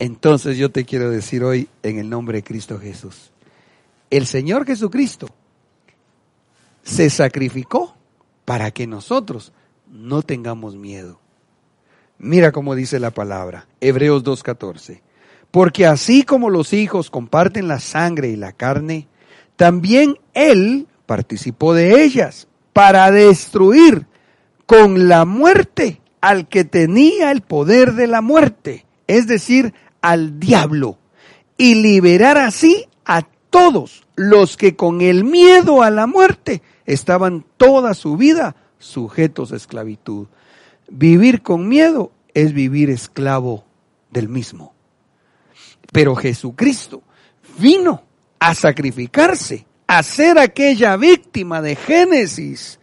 Entonces yo te quiero decir hoy en el nombre de Cristo Jesús, el Señor Jesucristo se sacrificó para que nosotros no tengamos miedo. Mira cómo dice la palabra, Hebreos 2.14. Porque así como los hijos comparten la sangre y la carne, también Él participó de ellas para destruir con la muerte al que tenía el poder de la muerte, es decir, al diablo, y liberar así a todos los que con el miedo a la muerte estaban toda su vida sujetos a esclavitud. Vivir con miedo es vivir esclavo del mismo. Pero Jesucristo vino a sacrificarse, a ser aquella víctima de Génesis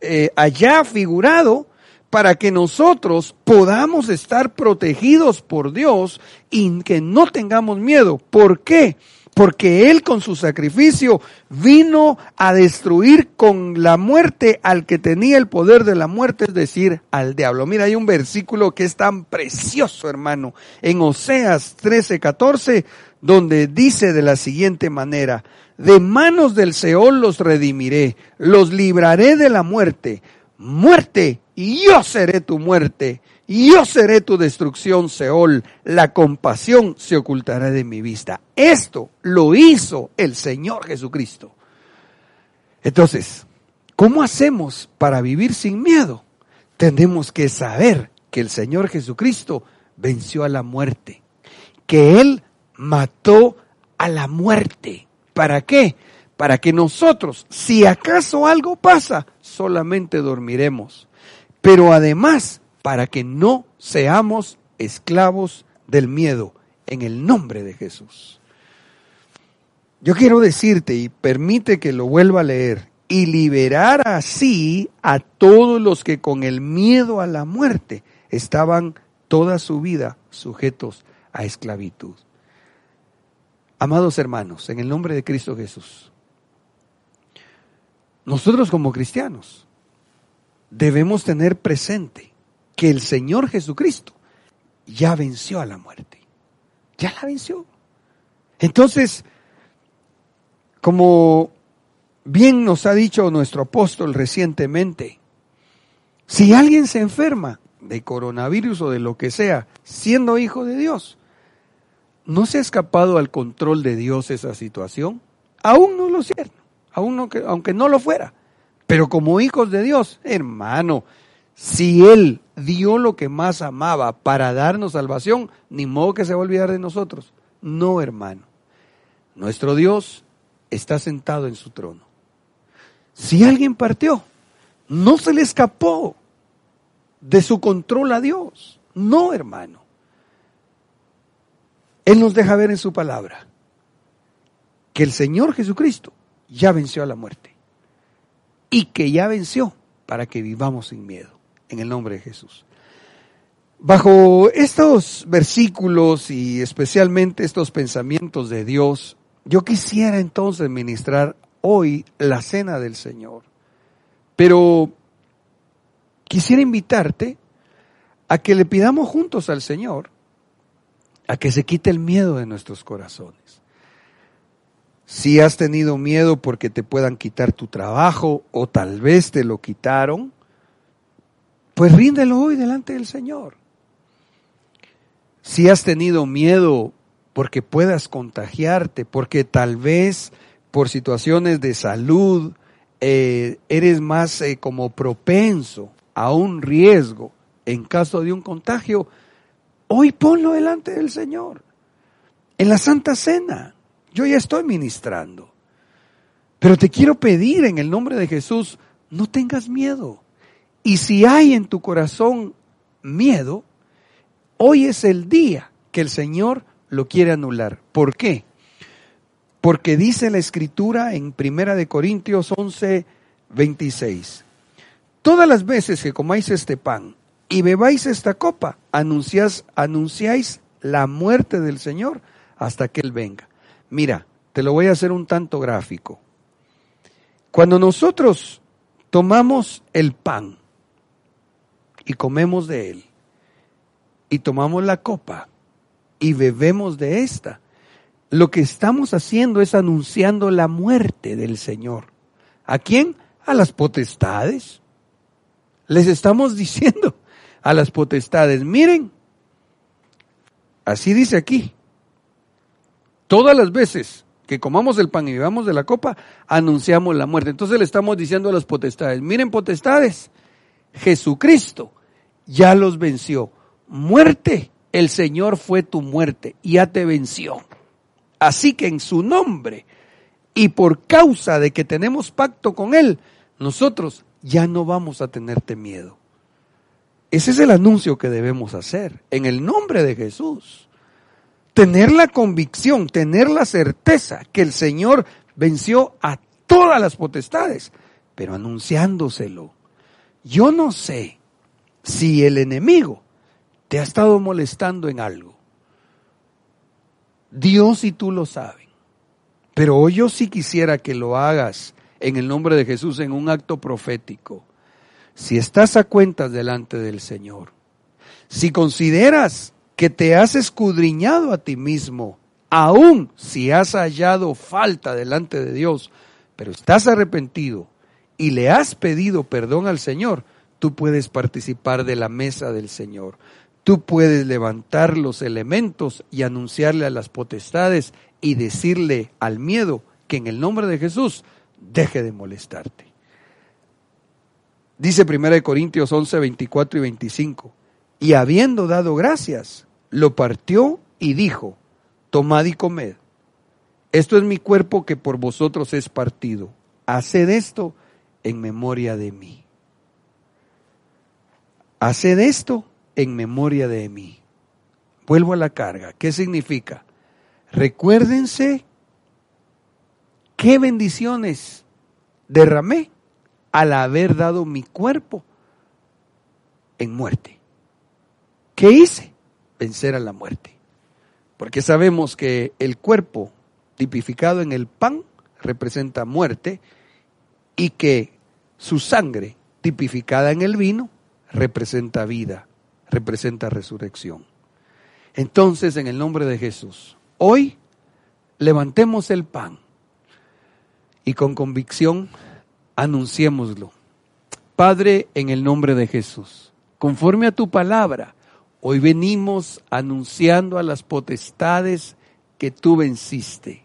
eh, allá figurado, para que nosotros podamos estar protegidos por Dios y que no tengamos miedo. ¿Por qué? Porque Él con su sacrificio vino a destruir con la muerte al que tenía el poder de la muerte, es decir, al diablo. Mira, hay un versículo que es tan precioso, hermano, en Oseas 13, 14, donde dice de la siguiente manera, de manos del Seol los redimiré, los libraré de la muerte, muerte, y yo seré tu muerte, yo seré tu destrucción, Seol, la compasión se ocultará de mi vista. Esto lo hizo el Señor Jesucristo. Entonces, ¿cómo hacemos para vivir sin miedo? Tenemos que saber que el Señor Jesucristo venció a la muerte, que Él mató a la muerte. ¿Para qué? Para que nosotros, si acaso algo pasa, solamente dormiremos. Pero además para que no seamos esclavos del miedo en el nombre de Jesús. Yo quiero decirte, y permite que lo vuelva a leer, y liberar así a todos los que con el miedo a la muerte estaban toda su vida sujetos a esclavitud. Amados hermanos, en el nombre de Cristo Jesús, nosotros como cristianos debemos tener presente que el Señor Jesucristo ya venció a la muerte. Ya la venció. Entonces, como bien nos ha dicho nuestro apóstol recientemente, si alguien se enferma de coronavirus o de lo que sea, siendo hijo de Dios, ¿no se ha escapado al control de Dios esa situación? Aún no lo cierto, aún aunque no lo fuera. Pero como hijos de Dios, hermano, si Él dio lo que más amaba para darnos salvación, ni modo que se va a olvidar de nosotros. No, hermano. Nuestro Dios está sentado en su trono. Si alguien partió, no se le escapó de su control a Dios. No, hermano. Él nos deja ver en su palabra que el Señor Jesucristo ya venció a la muerte y que ya venció para que vivamos sin miedo en el nombre de Jesús. Bajo estos versículos y especialmente estos pensamientos de Dios, yo quisiera entonces ministrar hoy la cena del Señor. Pero quisiera invitarte a que le pidamos juntos al Señor a que se quite el miedo de nuestros corazones. Si has tenido miedo porque te puedan quitar tu trabajo o tal vez te lo quitaron, pues ríndelo hoy delante del Señor. Si has tenido miedo porque puedas contagiarte, porque tal vez por situaciones de salud eh, eres más eh, como propenso a un riesgo en caso de un contagio, hoy ponlo delante del Señor. En la Santa Cena, yo ya estoy ministrando. Pero te quiero pedir en el nombre de Jesús, no tengas miedo. Y si hay en tu corazón miedo, hoy es el día que el Señor lo quiere anular. ¿Por qué? Porque dice la escritura en Primera de Corintios 11, 26. Todas las veces que comáis este pan y bebáis esta copa, anunciáis, anunciáis la muerte del Señor hasta que Él venga. Mira, te lo voy a hacer un tanto gráfico. Cuando nosotros tomamos el pan y comemos de él, y tomamos la copa y bebemos de esta, lo que estamos haciendo es anunciando la muerte del Señor. ¿A quién? A las potestades. Les estamos diciendo a las potestades, miren, así dice aquí, todas las veces que comamos el pan y bebamos de la copa, anunciamos la muerte. Entonces le estamos diciendo a las potestades, miren potestades, Jesucristo ya los venció. Muerte, el Señor fue tu muerte, ya te venció. Así que en su nombre y por causa de que tenemos pacto con Él, nosotros ya no vamos a tenerte miedo. Ese es el anuncio que debemos hacer en el nombre de Jesús. Tener la convicción, tener la certeza que el Señor venció a todas las potestades, pero anunciándoselo. Yo no sé si el enemigo te ha estado molestando en algo. Dios y tú lo saben. Pero hoy yo sí quisiera que lo hagas en el nombre de Jesús en un acto profético. Si estás a cuentas delante del Señor, si consideras que te has escudriñado a ti mismo, aun si has hallado falta delante de Dios, pero estás arrepentido y le has pedido perdón al Señor, tú puedes participar de la mesa del Señor. Tú puedes levantar los elementos y anunciarle a las potestades y decirle al miedo que en el nombre de Jesús deje de molestarte. Dice 1 Corintios 11, 24 y 25. Y habiendo dado gracias, lo partió y dijo, tomad y comed. Esto es mi cuerpo que por vosotros es partido. Haced esto en memoria de mí. Haced esto en memoria de mí. Vuelvo a la carga. ¿Qué significa? Recuérdense qué bendiciones derramé al haber dado mi cuerpo en muerte. ¿Qué hice? Vencer a la muerte. Porque sabemos que el cuerpo tipificado en el pan representa muerte y que su sangre tipificada en el vino representa vida, representa resurrección. Entonces, en el nombre de Jesús, hoy levantemos el pan y con convicción anunciémoslo. Padre, en el nombre de Jesús, conforme a tu palabra, hoy venimos anunciando a las potestades que tú venciste.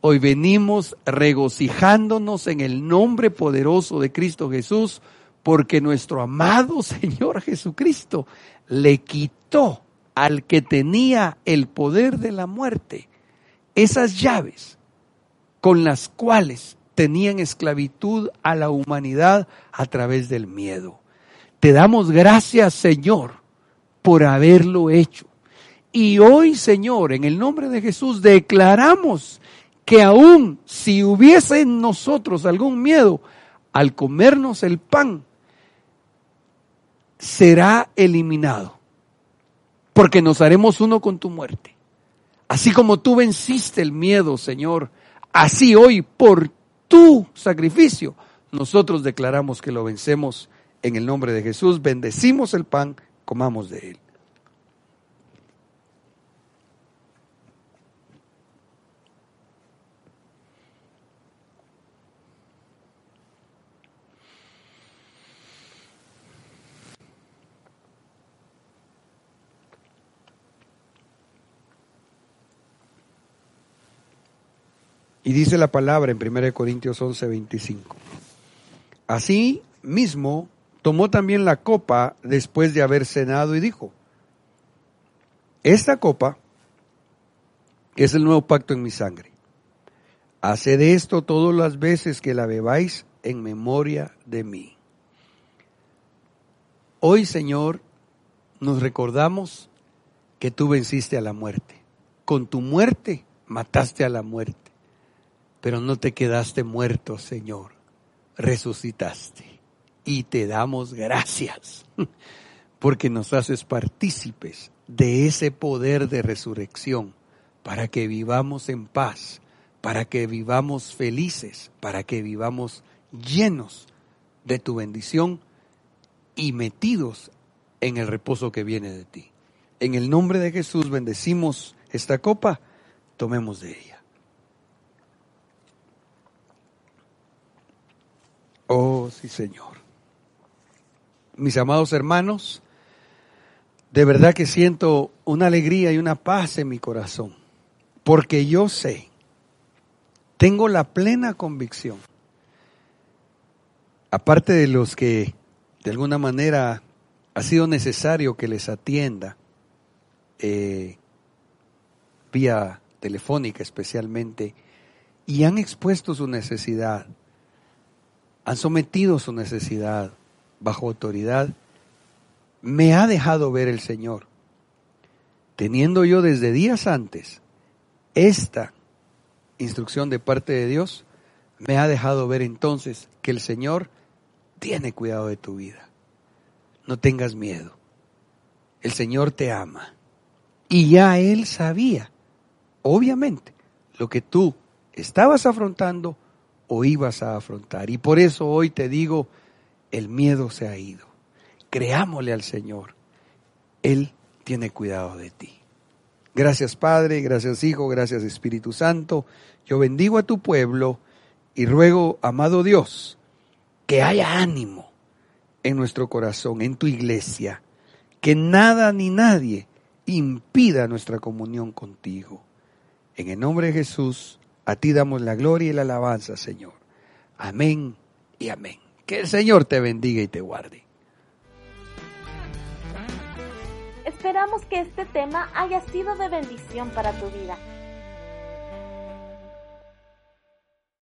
Hoy venimos regocijándonos en el nombre poderoso de Cristo Jesús, porque nuestro amado Señor Jesucristo le quitó al que tenía el poder de la muerte esas llaves con las cuales tenían esclavitud a la humanidad a través del miedo. Te damos gracias, Señor, por haberlo hecho. Y hoy, Señor, en el nombre de Jesús, declaramos que aún si hubiese en nosotros algún miedo al comernos el pan, será eliminado, porque nos haremos uno con tu muerte. Así como tú venciste el miedo, Señor, así hoy por tu sacrificio, nosotros declaramos que lo vencemos en el nombre de Jesús, bendecimos el pan, comamos de él. Y dice la palabra en 1 Corintios 11, 25. Así mismo tomó también la copa después de haber cenado y dijo, esta copa es el nuevo pacto en mi sangre. Haced esto todas las veces que la bebáis en memoria de mí. Hoy, Señor, nos recordamos que tú venciste a la muerte. Con tu muerte mataste a la muerte, pero no te quedaste muerto, Señor. Resucitaste. Y te damos gracias, porque nos haces partícipes de ese poder de resurrección, para que vivamos en paz, para que vivamos felices, para que vivamos llenos de tu bendición y metidos en el reposo que viene de ti. En el nombre de Jesús bendecimos esta copa, tomemos de ella. Oh, sí, Señor. Mis amados hermanos, de verdad que siento una alegría y una paz en mi corazón, porque yo sé, tengo la plena convicción, aparte de los que de alguna manera ha sido necesario que les atienda, eh, vía telefónica especialmente, y han expuesto su necesidad, han sometido su necesidad bajo autoridad, me ha dejado ver el Señor, teniendo yo desde días antes esta instrucción de parte de Dios, me ha dejado ver entonces que el Señor tiene cuidado de tu vida. No tengas miedo. El Señor te ama. Y ya Él sabía, obviamente, lo que tú estabas afrontando o ibas a afrontar. Y por eso hoy te digo, el miedo se ha ido. Creámosle al Señor. Él tiene cuidado de ti. Gracias Padre, gracias Hijo, gracias Espíritu Santo. Yo bendigo a tu pueblo y ruego, amado Dios, que haya ánimo en nuestro corazón, en tu iglesia, que nada ni nadie impida nuestra comunión contigo. En el nombre de Jesús, a ti damos la gloria y la alabanza, Señor. Amén y amén. Que el Señor te bendiga y te guarde. Esperamos que este tema haya sido de bendición para tu vida